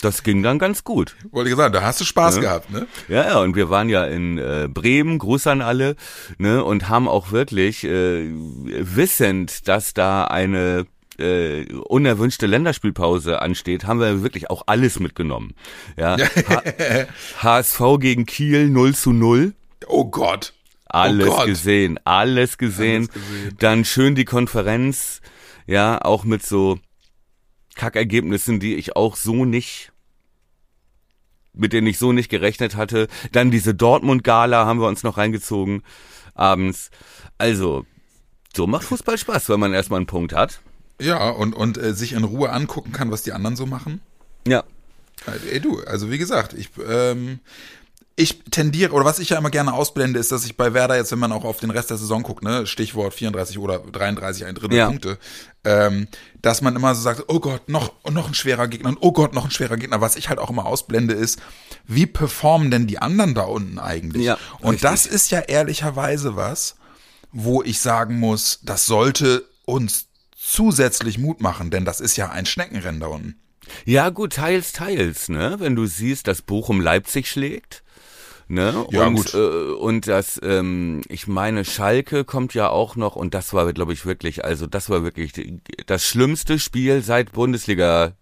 das ging dann ganz gut. Wollte ich sagen, da hast du Spaß gehabt, ne? Ja, ja, und wir waren ja in äh, Bremen, Gruß an alle, ne, und haben auch wirklich, äh, wissend, dass da eine äh, unerwünschte Länderspielpause ansteht, haben wir wirklich auch alles mitgenommen. Ja, HSV gegen Kiel 0 zu 0. Oh Gott. Alles Oh gesehen, alles gesehen. Alles gesehen. Dann schön die Konferenz, ja, auch mit so Kackergebnissen, die ich auch so nicht, mit denen ich so nicht gerechnet hatte. Dann diese Dortmund-Gala haben wir uns noch reingezogen abends. Also, so macht Fußball Spaß, wenn man erstmal einen Punkt hat. Ja, und, und äh, sich in Ruhe angucken kann, was die anderen so machen. Ja. Ey, du, also wie gesagt, ich, ähm, ich tendiere, oder was ich ja immer gerne ausblende, ist, dass ich bei Werder jetzt, wenn man auch auf den Rest der Saison guckt, ne, Stichwort 34 oder 33, ein Drittel Ja. Punkte, ähm, dass man immer so sagt, oh Gott, noch, noch ein schwerer Gegner, und oh Gott, noch ein schwerer Gegner. Was ich halt auch immer ausblende, ist, wie performen denn die anderen da unten eigentlich? Ja, und richtig. das ist ja ehrlicherweise was, wo ich sagen muss, das sollte uns zusätzlich Mut machen, denn das ist ja ein Schneckenrennen da unten. Ja, gut, teils, teils, ne? Wenn du siehst, dass Bochum Leipzig schlägt. Ne? Ja, und, gut. Äh, und das, ähm, ich meine, Schalke kommt ja auch noch und das war, glaube ich, wirklich, also das war wirklich das schlimmste Spiel seit Bundesliga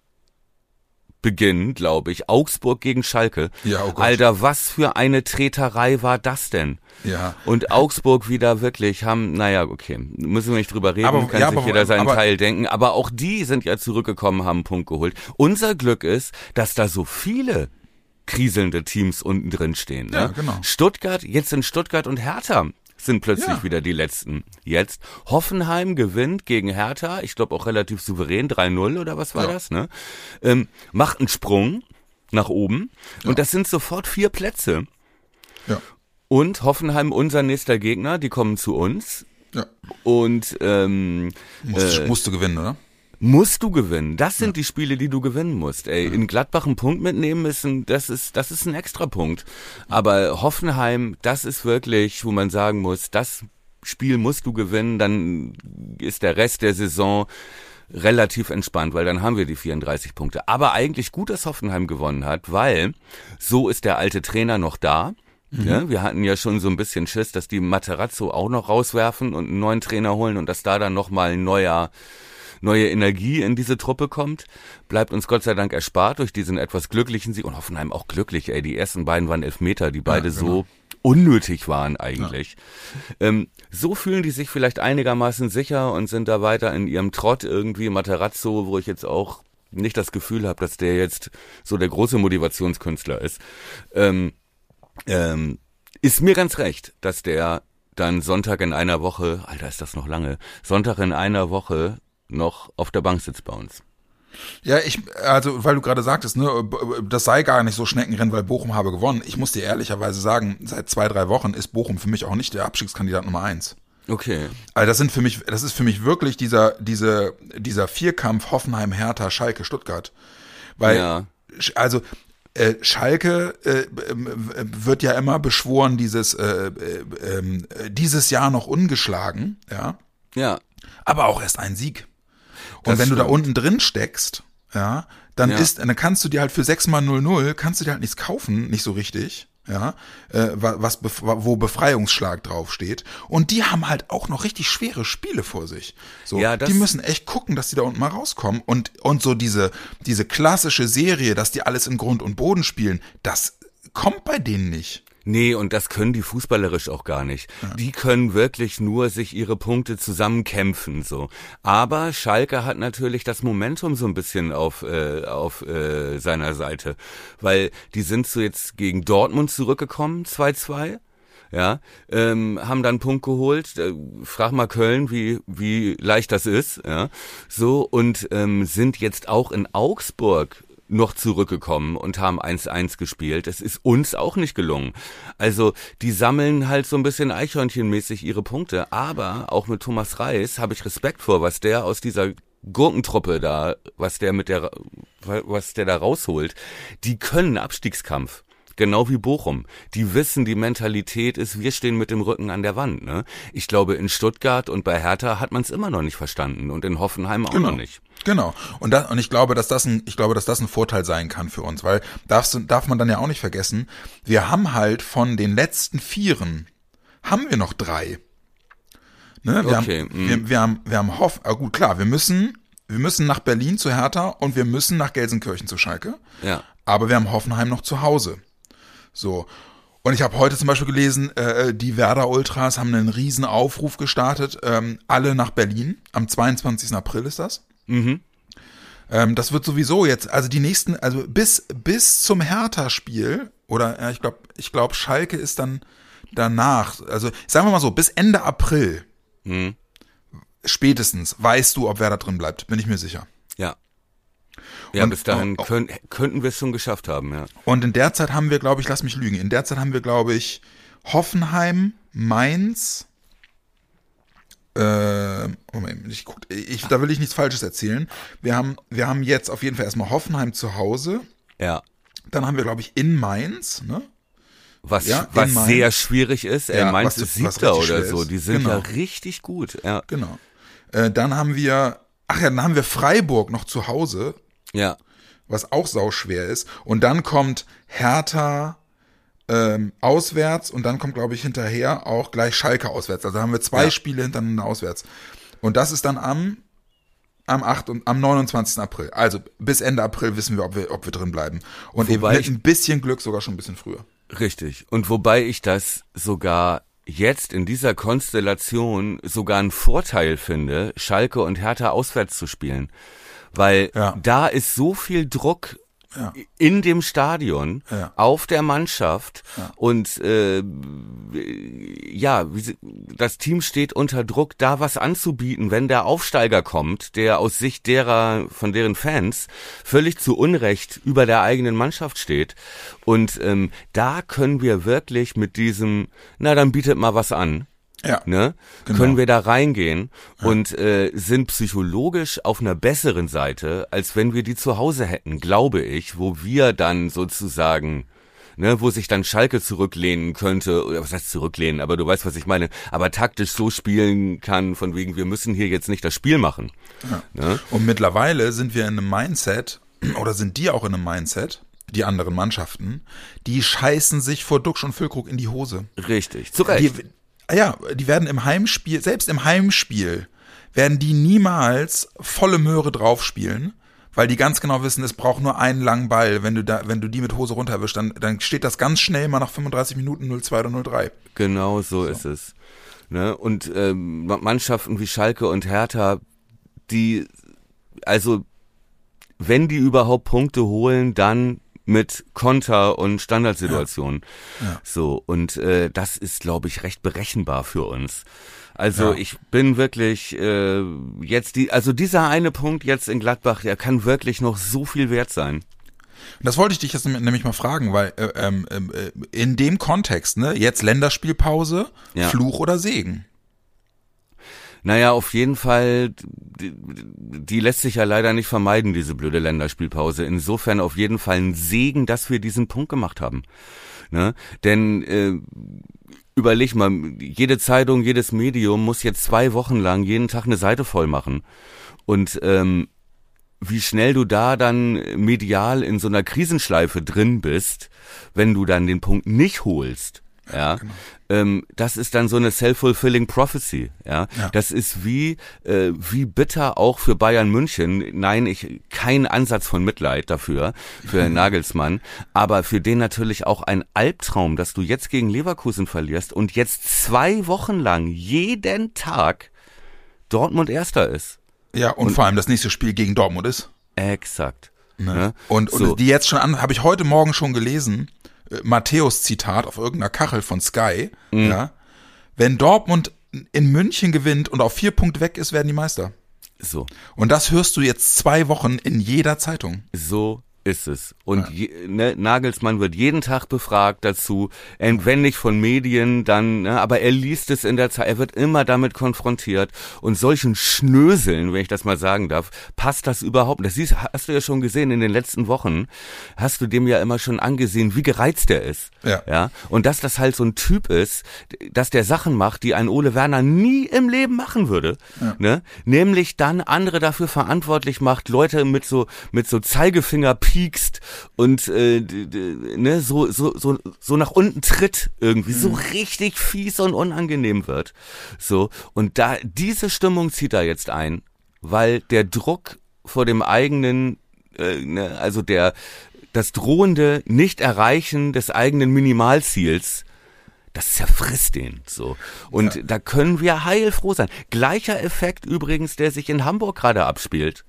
Beginn, glaube ich. Augsburg gegen Schalke. Ja, oh Gott. Alter, was für eine Treterei war das denn? Ja. Und Augsburg wieder wirklich haben, naja, okay, müssen wir nicht drüber reden, Aber- kann ja, sich aber- jeder seinen aber- Teil denken. Aber auch die sind ja zurückgekommen, haben einen Punkt geholt. Unser Glück ist, dass da so viele kriselnde Teams unten drin stehen. Ne? Ja, genau. Stuttgart, jetzt sind Stuttgart und Hertha sind plötzlich Ja. wieder die letzten. Jetzt Hoffenheim gewinnt gegen Hertha, ich glaube auch relativ souverän, 3-0 oder was war Ja. das, ne? Ähm, macht einen Sprung nach oben und das sind sofort vier Plätze. Ja. Und Hoffenheim, unser nächster Gegner, die kommen zu uns. Ja. Und ähm, Musst, äh, musst du gewinnen, oder? Musst du gewinnen. Das sind die Spiele, die du gewinnen musst. Ey, in Gladbach einen Punkt mitnehmen ist ein, das ist, das ist ein Extrapunkt. Aber Hoffenheim, das ist wirklich, wo man sagen muss, das Spiel musst du gewinnen, dann ist der Rest der Saison relativ entspannt, weil dann haben wir die 34 Punkte. Aber eigentlich gut, dass Hoffenheim gewonnen hat, weil so ist der alte Trainer noch da. Ja, wir hatten ja schon so ein bisschen Schiss, dass die Materazzo auch noch rauswerfen und einen neuen Trainer holen und dass da dann nochmal ein neuer neue Energie in diese Truppe kommt. Bleibt uns Gott sei Dank erspart durch diesen etwas glücklichen Sieg. Und Hoffenheim auch glücklich, ey. Die ersten beiden waren Elfmeter, die beide genau. so unnötig waren eigentlich. Ähm, so fühlen die sich vielleicht einigermaßen sicher und sind da weiter in ihrem Trott irgendwie. Materazzo, wo ich jetzt auch nicht das Gefühl habe, dass der jetzt so der große Motivationskünstler ist. Ähm, ähm, ist mir ganz recht, dass der dann Sonntag in einer Woche, Alter, ist das noch lange, Sonntag in einer Woche noch auf der Bank sitzt bei uns. Ja, ich, also, weil du gerade sagtest, ne, das sei gar nicht so Schneckenrennen, weil Bochum habe gewonnen. Ich muss dir ehrlicherweise sagen, seit zwei, drei Wochen ist Bochum für mich auch nicht der Abstiegskandidat Nummer eins. Okay. Also das sind für mich, das ist für mich wirklich dieser, diese, dieser Vierkampf Hoffenheim, Hertha, Schalke, Stuttgart. Weil, Ja. Also, äh, Schalke äh, wird ja immer beschworen, dieses, äh, äh, ähm, äh, dieses Jahr noch ungeschlagen, ja. Ja. aber auch erst ein Sieg. Und Das wenn du da stimmt. unten drin steckst, ja, dann Ja. ist, dann kannst du dir halt für 6 mal 0-0, kannst du dir halt nichts kaufen, nicht so richtig, ja, äh, wa- was, wo Befreiungsschlag draufsteht. Und die haben halt auch noch richtig schwere Spiele vor sich. So, Ja, die müssen echt gucken, dass die da unten mal rauskommen. Und, und so diese, diese klassische Serie, dass die alles in Grund und Boden spielen, das kommt bei denen nicht. Nee, und das können die fußballerisch auch gar nicht. Die können wirklich nur sich ihre Punkte zusammenkämpfen, so. Aber Schalke hat natürlich das Momentum so ein bisschen auf, äh, auf äh, seiner Seite. Weil die sind so jetzt gegen Dortmund zurückgekommen, 2-2. Ja, ähm, haben dann einen Punkt geholt. Äh, frag mal Köln, wie wie leicht das ist. Ja, so und ähm, sind jetzt auch in Augsburg noch zurückgekommen und haben 1-1 gespielt. Es ist uns auch nicht gelungen. Also die sammeln halt so ein bisschen Eichhörnchenmäßig ihre Punkte. Aber auch mit Thomas Reis habe ich Respekt vor, was der aus dieser Gurkentruppe da, was der mit der, was der da rausholt. Die können Abstiegskampf. Genau wie Bochum. Die wissen, die Mentalität ist, wir stehen mit dem Rücken an der Wand. Ne? Ich glaube, in Stuttgart und bei Hertha hat man es immer noch nicht verstanden und in Hoffenheim auch Genau. noch nicht. Genau. Und, das, und ich glaube, dass das ein, ich glaube, dass das ein Vorteil sein kann für uns, weil darfst, darf man dann ja auch nicht vergessen, wir haben halt von den letzten Vieren haben wir noch drei. Ne? Wir, Okay, haben, mm. wir, wir haben, wir haben Hoff, ah, gut, klar, wir müssen, wir müssen nach Berlin zu Hertha und wir müssen nach Gelsenkirchen zu Schalke. Ja. Aber wir haben Hoffenheim noch zu Hause. So. Und ich habe heute zum Beispiel gelesen, äh, die Werder Ultras haben einen riesen Aufruf gestartet, ähm, alle nach Berlin. Am 22. April ist das. Mhm. Ähm, das wird sowieso jetzt, also die nächsten, also bis, bis zum Hertha-Spiel, oder ja, ich glaube, ich glaube, Schalke ist dann danach, also sagen wir mal so, bis Ende April Mhm. spätestens weißt du, ob wer da drin bleibt, bin ich mir sicher. Ja. Ja, Und- bis dahin können, könnten wir es schon geschafft haben, ja. Und in der Zeit haben wir, glaube ich, lass mich lügen, in der Zeit haben wir, glaube ich, Hoffenheim, Mainz, äh, Moment, ich guck, ich, da will ich nichts Falsches erzählen. Wir haben, wir haben jetzt auf jeden Fall erstmal Hoffenheim zu Hause, Ja. dann haben wir, glaube ich, in Mainz, ne? Was, Ja, was Mainz. sehr schwierig ist. Ja, Ja, Mainz was- ist Siebter oder so. Die sind Genau. ja richtig gut. Ja. Genau. Äh, dann haben wir, ach ja, dann haben wir Freiburg noch zu Hause, ja. was auch sauschwer ist. Und dann kommt Hertha ähm, auswärts und dann kommt, glaube ich, hinterher auch gleich Schalke auswärts. Also haben wir zwei Ja. Spiele hintereinander auswärts. Und das ist dann am, am 8 und am 29. April. Also bis Ende April wissen wir, ob wir, ob wir drin bleiben. Und eben Wobei mit ich- ein bisschen Glück sogar schon ein bisschen früher. Richtig. Und wobei ich das sogar jetzt in dieser Konstellation sogar einen Vorteil finde, Schalke und Hertha auswärts zu spielen. Weil Ja. da ist so viel Druck Ja. in dem Stadion, Ja. auf der Mannschaft Ja. und äh, ja, das Team steht unter Druck, da was anzubieten, wenn der Aufsteiger kommt, der aus Sicht derer, von deren Fans, völlig zu Unrecht über der eigenen Mannschaft steht. Und ähm, da können wir wirklich mit diesem, na dann bietet mal was an, Ja. ne, Genau. können wir da reingehen und äh, sind psychologisch auf einer besseren Seite, als wenn wir die zu Hause hätten, glaube ich, wo wir dann sozusagen Ne, wo sich dann Schalke zurücklehnen könnte, oder was heißt zurücklehnen, aber du weißt, was ich meine, aber taktisch so spielen kann, von wegen, wir müssen hier jetzt nicht das Spiel machen. Ne? Und mittlerweile sind wir in einem Mindset, oder sind die auch in einem Mindset, die anderen Mannschaften, die scheißen sich vor Duxch und Füllkrug in die Hose. Richtig, zu Recht. Die, ja, die werden im Heimspiel, selbst im Heimspiel, werden die niemals volle Möhre draufspielen, weil die ganz genau wissen, es braucht nur einen langen Ball. Wenn du da, wenn du die mit Hose runterwischst, dann, dann steht das ganz schnell mal nach 35 Minuten 0-2 oder 0-3. Genau so, ist es. Ne? Und ähm, Mannschaften wie Schalke und Hertha, die, also wenn die überhaupt Punkte holen, dann mit Konter und Standardsituationen. Ja. So, und äh, das ist, glaube ich, recht berechenbar für uns. Also Ja. ich bin wirklich äh, jetzt die, also dieser eine Punkt jetzt in Gladbach, der kann wirklich noch so viel wert sein. Das wollte ich dich jetzt nämlich mal fragen, weil äh, ähm, äh, in dem Kontext, ne, jetzt Länderspielpause, Ja. Fluch oder Segen? Naja, auf jeden Fall, die, die lässt sich ja leider nicht vermeiden, diese blöde Länderspielpause. Insofern auf jeden Fall ein Segen, dass wir diesen Punkt gemacht haben. Ne? Denn äh, überleg mal, jede Zeitung, jedes Medium muss jetzt zwei Wochen lang jeden Tag eine Seite voll machen. Und ähm, wie schnell du da dann medial in so einer Krisenschleife drin bist, wenn du dann den Punkt nicht holst. Ja, ähm, das ist dann so eine self-fulfilling prophecy. Ja, Ja. das ist wie äh, wie bitter auch für Bayern München. Nein, ich kein Ansatz von Mitleid dafür für Herrn Nagelsmann, aber für den natürlich auch ein Albtraum, dass du jetzt gegen Leverkusen verlierst und jetzt zwei Wochen lang jeden Tag Dortmund Erster ist. Ja, und, vor allem das nächste Spiel gegen Dortmund ist. Exakt. Ne? Und, und So. die jetzt schon an, habe ich heute Morgen schon gelesen, äh, Matthäus Zitat auf irgendeiner Kachel von Sky, Mhm. ja. Wenn Dortmund in München gewinnt und auf vier Punkte weg ist, werden die Meister. So. Und das hörst du jetzt zwei Wochen in jeder Zeitung. So ist es. Und je, ne, Nagelsmann wird jeden Tag befragt dazu, wenn nicht von Medien, dann, ne, aber er liest es in der Zeit, er wird immer damit konfrontiert. Und solchen Schnöseln, wenn ich das mal sagen darf, passt das überhaupt. Das siehst, hast du ja schon gesehen in den letzten Wochen, hast du dem ja immer schon angesehen, wie gereizt er ist. Ja. ja. Und dass das halt so ein Typ ist, dass der Sachen macht, die ein Ole Werner nie im Leben machen würde. Ja. Ne? Nämlich dann andere dafür verantwortlich macht, Leute mit so, mit so Zeigefinger piekst und äh, ne, so, so, so, so nach unten tritt irgendwie, mhm. so richtig fies und unangenehm wird. So, und da diese Stimmung zieht er jetzt ein, weil der Druck vor dem eigenen, äh, ne, also der das drohende Nicht-Erreichen des eigenen Minimalziels das zerfrisst den so. Und ja. da können wir heilfroh sein. Gleicher Effekt übrigens, der sich in Hamburg gerade abspielt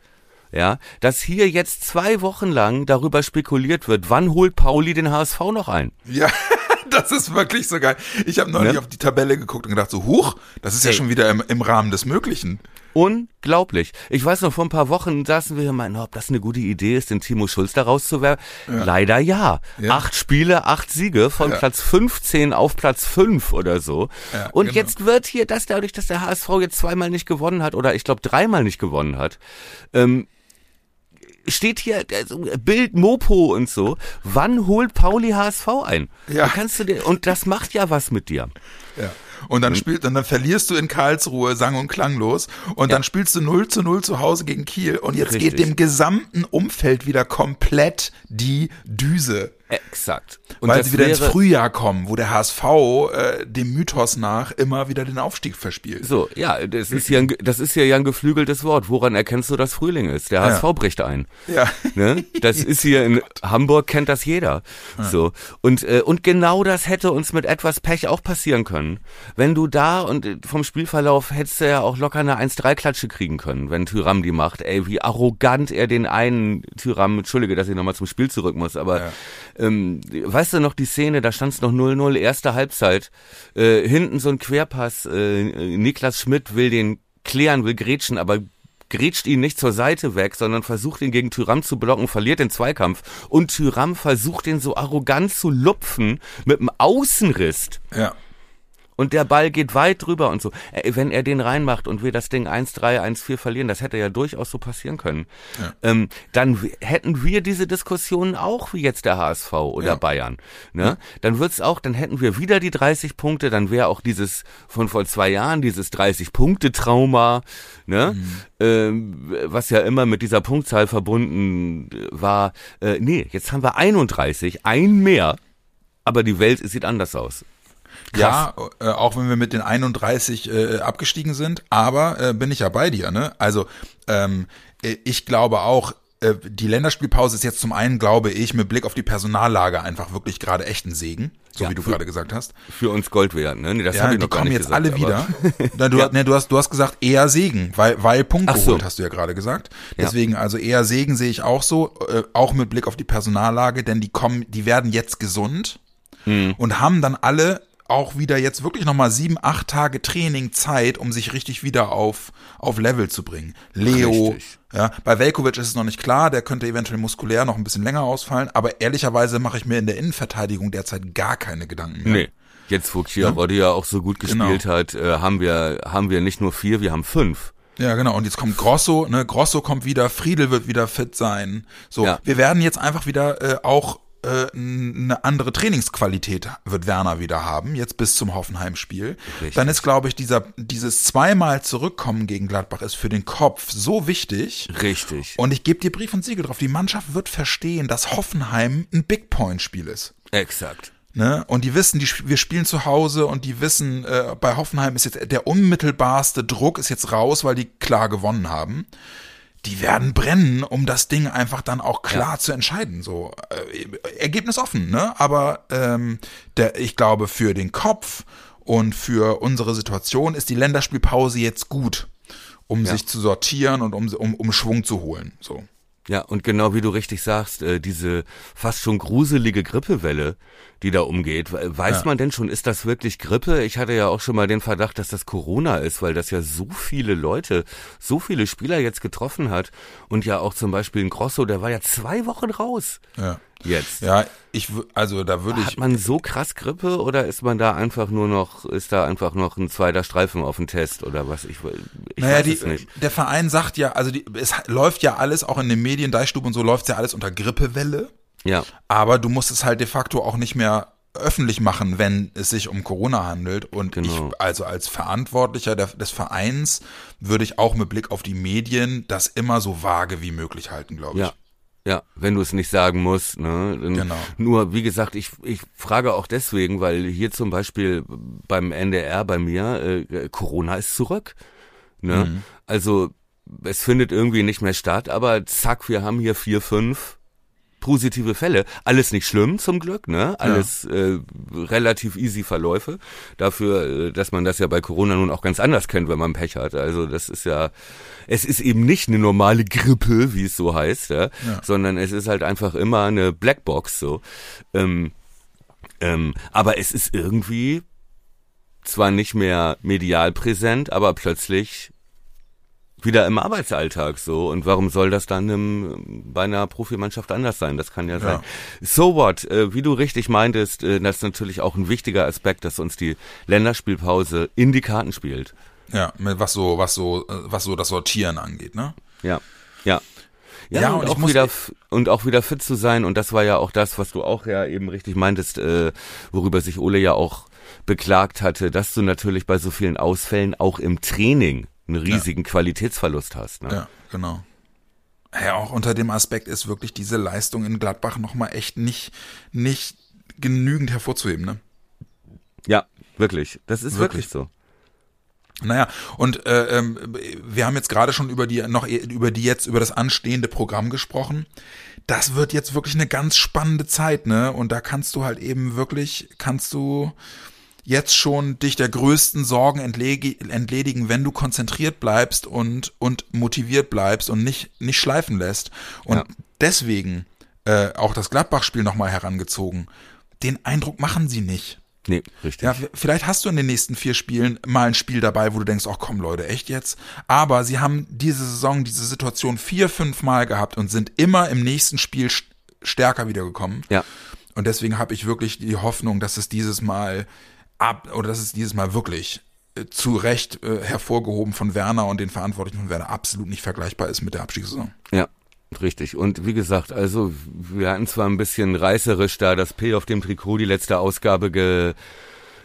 ja, dass hier jetzt zwei Wochen lang darüber spekuliert wird, wann holt Pauli den HSV noch ein? Ja. Das ist wirklich so geil. Ich habe neulich ne? auf die Tabelle geguckt und gedacht so, huch, das ist hey. ja schon wieder im, im Rahmen des Möglichen. Unglaublich. Ich weiß noch, vor ein paar Wochen saßen wir hier und meinten, ob das eine gute Idee ist, den Timo Schulz da rauszuwerfen. Ja. Leider ja. ja. Acht Spiele, acht Siege von ja. Platz 15 auf Platz 5 oder so. und genau. jetzt wird hier das dadurch, dass der HSV jetzt zweimal nicht gewonnen hat oder ich glaube dreimal nicht gewonnen hat, ähm, steht hier also Bild Mopo und so. Wann holt Pauli HSV ein? Ja. Da kannst du dir, und das macht ja was mit dir. Ja. Und dann spielt, und dann verlierst du in Karlsruhe sang- und klanglos. Und ja. dann spielst du 0 zu 0 zu Hause gegen Kiel. Und jetzt Richtig. geht dem gesamten Umfeld wieder komplett die Düse. Exakt. Und Weil sie wieder ins Frühjahr kommen, wo der HSV äh, dem Mythos nach immer wieder den Aufstieg verspielt. So, ja, das ist ja ein, das ist ja ein geflügeltes Wort. Woran erkennst du, dass Frühling ist? Der HSV ja. bricht ein. Ja. Ne? Das ist hier in Hamburg kennt das jeder. Ja. So und äh, und genau das hätte uns mit etwas Pech auch passieren können, wenn du da und äh, vom Spielverlauf hättest du ja auch locker eine 1-3 Klatsche kriegen können, wenn Tyram die macht. Ey, wie arrogant er den einen Tyram, entschuldige, dass ich nochmal zum Spiel zurück muss, aber ja ähm, weißt du noch die Szene, da stand es noch 0-0, erste Halbzeit, äh, hinten so ein Querpass, äh, Niklas Schmidt will den klären, will grätschen, aber grätscht ihn nicht zur Seite weg, sondern versucht ihn gegen Tyram zu blocken, verliert den Zweikampf. Und Tyram versucht ihn so arrogant zu lupfen mit einem Außenriss. Ja und der Ball geht weit drüber und so. Äh, wenn er den reinmacht und wir das Ding 1-3, 1-4 verlieren, das hätte ja durchaus so passieren können, ja. ähm, dann hätten wir diese Diskussionen auch wie jetzt der HSV oder ja. Bayern. Ne? Ja. Dann wird's auch, dann hätten wir wieder die 30 Punkte, dann wäre auch dieses von vor zwei Jahren, dieses 30-Punkte-Trauma, ne? Mhm. Ähm, was ja immer mit dieser Punktzahl verbunden war. Äh, nee, jetzt haben wir 31, ein mehr, aber die Welt sieht anders aus. Krass. Ja, äh, auch wenn wir mit den 31 äh, abgestiegen sind, aber äh, bin ich ja bei dir, ne? Also ähm, äh, ich glaube auch, äh, die Länderspielpause ist jetzt zum einen, glaube ich, mit Blick auf die Personallage einfach wirklich gerade echt ein Segen, so ja, wie du gerade gesagt hast. Für uns Gold wert, ne? Nee, das ja, ich die kommen jetzt gesagt, alle wieder. du, ja. ne, du, hast, du hast gesagt eher Segen, weil, weil Punkt Ach geholt, so. hast du ja gerade gesagt. Deswegen, ja. also eher Segen sehe ich auch so, äh, auch mit Blick auf die Personallage, denn die kommen, die werden jetzt gesund. Hm. Und haben dann alle auch wieder jetzt wirklich nochmal sieben, acht Tage Training Zeit, um sich richtig wieder auf, auf Level zu bringen. Leo, richtig. ja, bei Velkovic ist es noch nicht klar, der könnte eventuell muskulär noch ein bisschen länger ausfallen, aber ehrlicherweise mache ich mir in der Innenverteidigung derzeit gar keine Gedanken mehr. Nee. Jetzt, wo Chiarodi ja. ja auch so gut genau. gespielt genau. hat, äh, haben wir, haben wir nicht nur vier, wir haben fünf. Ja, genau. Und jetzt kommt Grosso, ne? Grosso kommt wieder, Friedel wird wieder fit sein. So, ja. wir werden jetzt einfach wieder äh, auch äh, eine andere Trainingsqualität wird Werner wieder haben, jetzt bis zum Hoffenheim-Spiel. Dann ist, glaube ich, dieser, dieses zweimal Zurückkommen gegen Gladbach ist für den Kopf so wichtig. Richtig. Und ich gebe dir Brief und Siegel drauf. Die Mannschaft wird verstehen, dass Hoffenheim ein Big Point-Spiel ist. Exakt. Ne? Und die wissen, die, wir spielen zu Hause und die wissen, äh, bei Hoffenheim ist jetzt der unmittelbarste Druck ist jetzt raus, weil die klar gewonnen haben die werden brennen, um das Ding einfach dann auch klar ja. zu entscheiden. So äh, Ergebnis offen, ne? Aber ähm, der, ich glaube, für den Kopf und für unsere Situation ist die Länderspielpause jetzt gut, um ja. sich zu sortieren und um, um, um Schwung zu holen. So. Ja, und genau wie du richtig sagst, äh, diese fast schon gruselige Grippewelle, die da umgeht, weiß Ja. man denn schon, ist das wirklich Grippe? Ich hatte ja auch schon mal den Verdacht, dass das Corona ist, weil das ja so viele Leute, so viele Spieler jetzt getroffen hat und ja auch zum Beispiel ein Grosso, der war ja zwei Wochen raus Ja. Jetzt. Ja, ich, also da würde ich, Hat man so krass Grippe oder ist man da einfach nur noch, ist da einfach noch ein zweiter Streifen auf dem Test oder was? Ich, ich naja, weiß die, es nicht. der Verein sagt ja, also die, es läuft ja alles, auch in den Medien, Deichstube und so, läuft ja alles unter Grippewelle. Ja, Aber du musst es halt de facto auch nicht mehr öffentlich machen, wenn es sich um Corona handelt. Und Genau. ich, also als Verantwortlicher der, des Vereins, würde ich auch mit Blick auf die Medien das immer so vage wie möglich halten, glaube ich. ja. Ja, wenn du es nicht sagen musst, ne? Genau. Nur, wie gesagt, ich, ich frage auch deswegen, weil hier zum Beispiel beim NDR bei mir, äh, Corona ist zurück. Ne? Mhm. Also es findet irgendwie nicht mehr statt, aber zack, wir haben hier vier, fünf positive Fälle. Alles nicht schlimm zum Glück, ne? Alles äh, relativ easy Verläufe. Dafür, äh, dass man das ja bei Corona nun auch ganz anders kennt, wenn man Pech hat. Also das ist ja, es ist eben nicht eine normale Grippe, wie es so heißt, ja? Ja. sondern es ist halt einfach immer eine Blackbox so. Ähm, ähm, aber es ist irgendwie zwar nicht mehr medial präsent, aber plötzlich wieder im Arbeitsalltag so. Und warum soll das dann im, bei einer Profimannschaft anders sein? Das kann ja, sein. So what? Äh, wie du richtig meintest, äh, das ist natürlich auch ein wichtiger Aspekt, dass uns die Länderspielpause in die Karten spielt. Ja, mit was so, was so, äh, was so das Sortieren angeht, ne? Ja, ja. Ja, Ja, und, und auch muss- wieder und auch wieder fit zu sein und das war ja auch das, was du auch ja eben richtig meintest, äh, worüber sich Ole ja auch beklagt hatte, dass du natürlich bei so vielen Ausfällen auch im Training einen riesigen Qualitätsverlust hast. Ne? Ja, genau. Ja, auch unter dem Aspekt ist wirklich diese Leistung in Gladbach nochmal echt nicht, nicht genügend hervorzuheben, ne? ja, wirklich. Das ist Wirklich. wirklich, so. Naja, und äh, ähm, wir haben jetzt gerade schon über die noch über die jetzt über das anstehende Programm gesprochen. Das wird jetzt wirklich eine ganz spannende Zeit, ne? Und da kannst du halt eben wirklich kannst du jetzt schon dich der größten Sorgen entledigen, wenn du konzentriert bleibst und und motiviert bleibst und nicht nicht schleifen lässt. Und Ja. deswegen äh, auch das Gladbach-Spiel nochmal herangezogen. Den Eindruck machen sie nicht. Nee, richtig. Ja, vielleicht hast du in den nächsten vier Spielen mal ein Spiel dabei, wo du denkst, ach komm Leute, echt jetzt? Aber sie haben diese Saison, diese Situation vier, fünf Mal gehabt und sind immer im nächsten Spiel st- stärker wiedergekommen. Ja. Und deswegen habe ich wirklich die Hoffnung, dass es dieses Mal ab oder dass es dieses Mal wirklich äh, zu Recht äh, hervorgehoben von Werner und den Verantwortlichen von Werner absolut nicht vergleichbar ist mit der Abstiegssaison. Ja, richtig. Und wie gesagt, also wir hatten zwar ein bisschen reißerisch da das P auf dem Trikot die letzte Ausgabe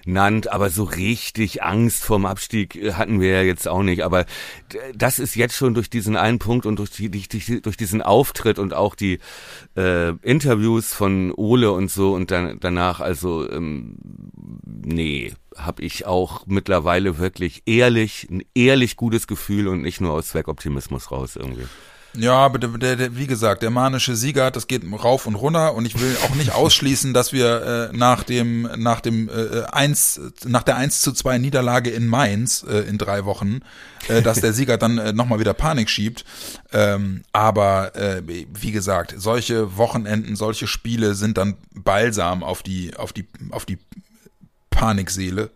genannt, aber so richtig Angst vorm Abstieg äh, hatten wir ja jetzt auch nicht. Aber das ist jetzt schon durch diesen einen Punkt und durch, die, durch, durch diesen Auftritt und auch die äh, Interviews von Ole und so und dann, danach, also ähm, nee, habe ich auch mittlerweile wirklich ehrlich, ein ehrlich gutes Gefühl und nicht nur aus Zweckoptimismus raus irgendwie. Ja, aber der, der, der, wie gesagt, der manische Sieger, das geht rauf und runter und ich will auch nicht ausschließen, dass wir äh, nach dem nach dem äh, 1 nach der 1 zu 2 Niederlage in Mainz äh, in drei Wochen, äh, dass der Sieger dann äh, nochmal wieder Panik schiebt. Ähm, aber äh, wie gesagt, solche Wochenenden, solche Spiele sind dann Balsam auf die auf die auf die Panikseele.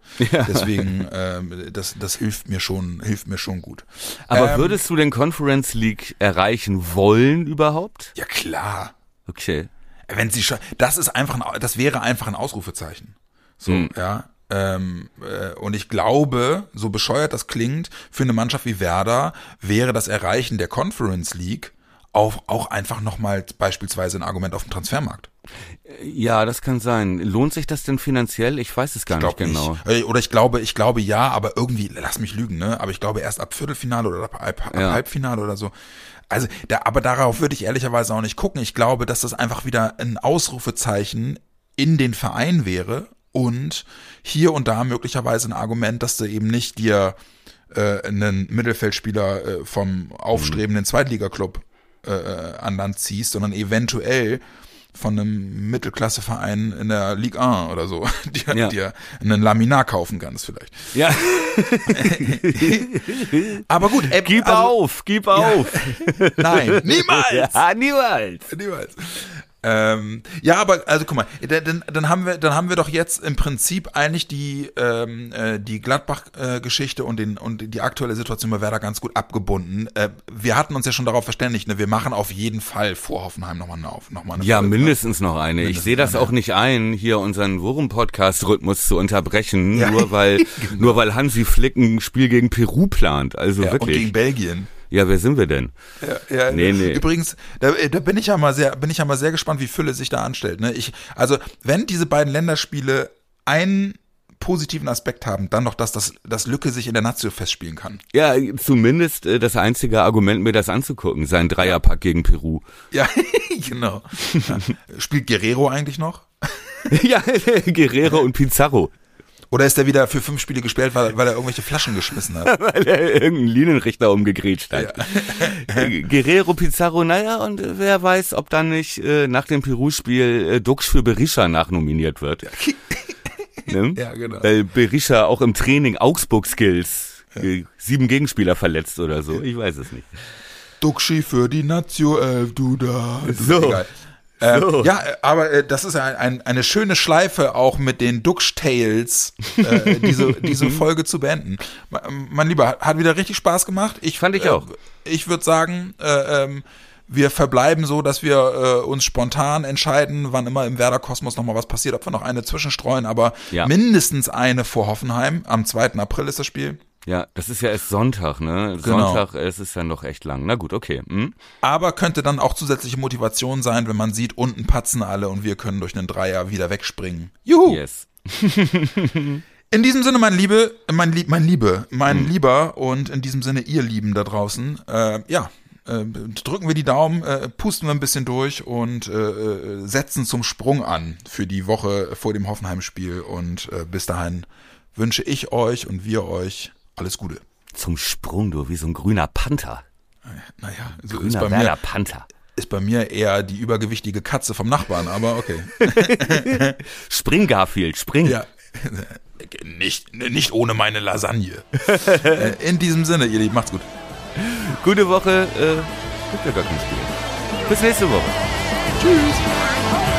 Deswegen, ähm, das, das hilft mir schon, hilft mir schon gut. Aber Ähm, würdest du den Conference League erreichen wollen überhaupt? Ja klar. Okay. wenn sie scha- das ist einfach ein, das wäre einfach ein Ausrufezeichen. So, Hm. ja. Ähm, äh, und ich glaube, so bescheuert das klingt, für eine Mannschaft wie Werder wäre das Erreichen der Conference League auch, auch einfach nochmal beispielsweise ein Argument auf dem Transfermarkt. Ja, das kann sein. Lohnt sich das denn finanziell? Ich weiß es gar Ich nicht genau. nicht. Äh, Oder ich glaube, ich glaube ja, aber irgendwie, lass mich lügen, ne? Aber ich glaube erst ab Viertelfinale oder ab, ab, ab Ja. Halbfinale oder so. Also, da, aber darauf würde ich ehrlicherweise auch nicht gucken. Ich glaube, dass das einfach wieder ein Ausrufezeichen in den Verein wäre und hier und da möglicherweise ein Argument, dass du eben nicht dir äh, einen Mittelfeldspieler äh, vom aufstrebenden Zweitligaklub äh, äh, an Land ziehst, sondern eventuell von einem Mittelklasseverein in der Ligue 1 oder so, dir, Ja. dir einen Laminar kaufen kannst vielleicht. Ja, Aber gut, äh, gib also, auf, gib auf. Nein, niemals. Ja, niemals. Niemals. Ähm, ja, aber also guck mal, dann, dann, haben wir, dann haben wir doch jetzt im Prinzip eigentlich die ähm, äh, die Gladbach-Geschichte und den und die aktuelle Situation bei Werder ganz gut abgebunden. Äh, wir hatten uns ja schon darauf verständigt, ne, wir machen auf jeden Fall vor Hoffenheim nochmal eine, noch mal eine Ja, Folge. mindestens noch eine. Ich Mindestens sehe das eine. auch nicht ein, hier unseren Wurm-Podcast-Rhythmus zu unterbrechen, Ja. nur weil nur weil Hansi Flick ein Spiel gegen Peru plant. Also ja, und wirklich. gegen Belgien. Ja, wer sind wir denn? Ja, ja, Nee, nee. Übrigens, da, da bin ich ja mal sehr, bin ich ja mal sehr gespannt, wie Fülle sich da anstellt. Ne? Ich, also, wenn diese beiden Länderspiele einen positiven Aspekt haben, dann doch, dass das, dass Lücke sich in der Nazio festspielen kann. Ja, zumindest äh, das einzige Argument, mir das anzugucken, sein Dreierpack gegen Peru. Ja, genau. Ja. Spielt Guerrero eigentlich noch? ja, Guerrero und Pizarro, Oder ist er wieder für fünf Spiele gesperrt, weil, weil er irgendwelche Flaschen geschmissen hat? weil er irgendeinen Linienrichter umgegrätscht hat. Äh, Guerrero, Pizarro, naja, und äh, wer weiß, ob dann nicht äh, nach dem Peru-Spiel äh, Dux für Berisha nachnominiert wird. Ne? Ja, genau. Weil Berisha auch im Training Augsburg-Skills äh, sieben Gegenspieler verletzt oder so. Ich weiß es nicht. Duxi für die Nazio, äh, du da. So. Egal. So. Ja, äh, aber äh, das ist ein, ein, eine schöne Schleife auch mit den Dux-Tales, äh, diese, diese Folge zu beenden. Ma- Mein Lieber, hat- hat wieder richtig Spaß gemacht. Ich, Fand ich äh, auch. Ich würde sagen, äh, ähm, wir verbleiben so, dass wir äh, uns spontan entscheiden, wann immer im Werder-Kosmos nochmal was passiert, ob wir noch eine zwischenstreuen, aber Ja. mindestens eine vor Hoffenheim. Am 2. April ist das Spiel. Ja, das ist ja erst Sonntag, ne? Genau. Sonntag, es ist ja noch echt lang. Na gut, okay. Hm? Aber könnte dann auch zusätzliche Motivation sein, wenn man sieht, unten patzen alle und wir können durch einen Dreier wieder wegspringen. Juhu! Yes. In diesem Sinne, mein Liebe, mein, Lieb, mein Liebe, mein Mhm. Lieber und in diesem Sinne, ihr Lieben da draußen, äh, ja, äh, drücken wir die Daumen, äh, pusten wir ein bisschen durch und äh, äh, setzen zum Sprung an für die Woche vor dem Hoffenheim-Spiel und äh, bis dahin wünsche ich euch und wir euch alles Gute. Zum Sprung, du, wie so ein grüner Panther. Naja, so ist Grüner bei, Werder mir, Panther. ist bei mir eher die übergewichtige Katze vom Nachbarn, aber okay. Spring, Garfield, spring. Ja. Nicht, nicht ohne meine Lasagne. Äh, In diesem Sinne, ihr Lieben, macht's gut. Gute Woche, äh, gibt ja gar kein Spiel. Bis nächste Woche. Tschüss.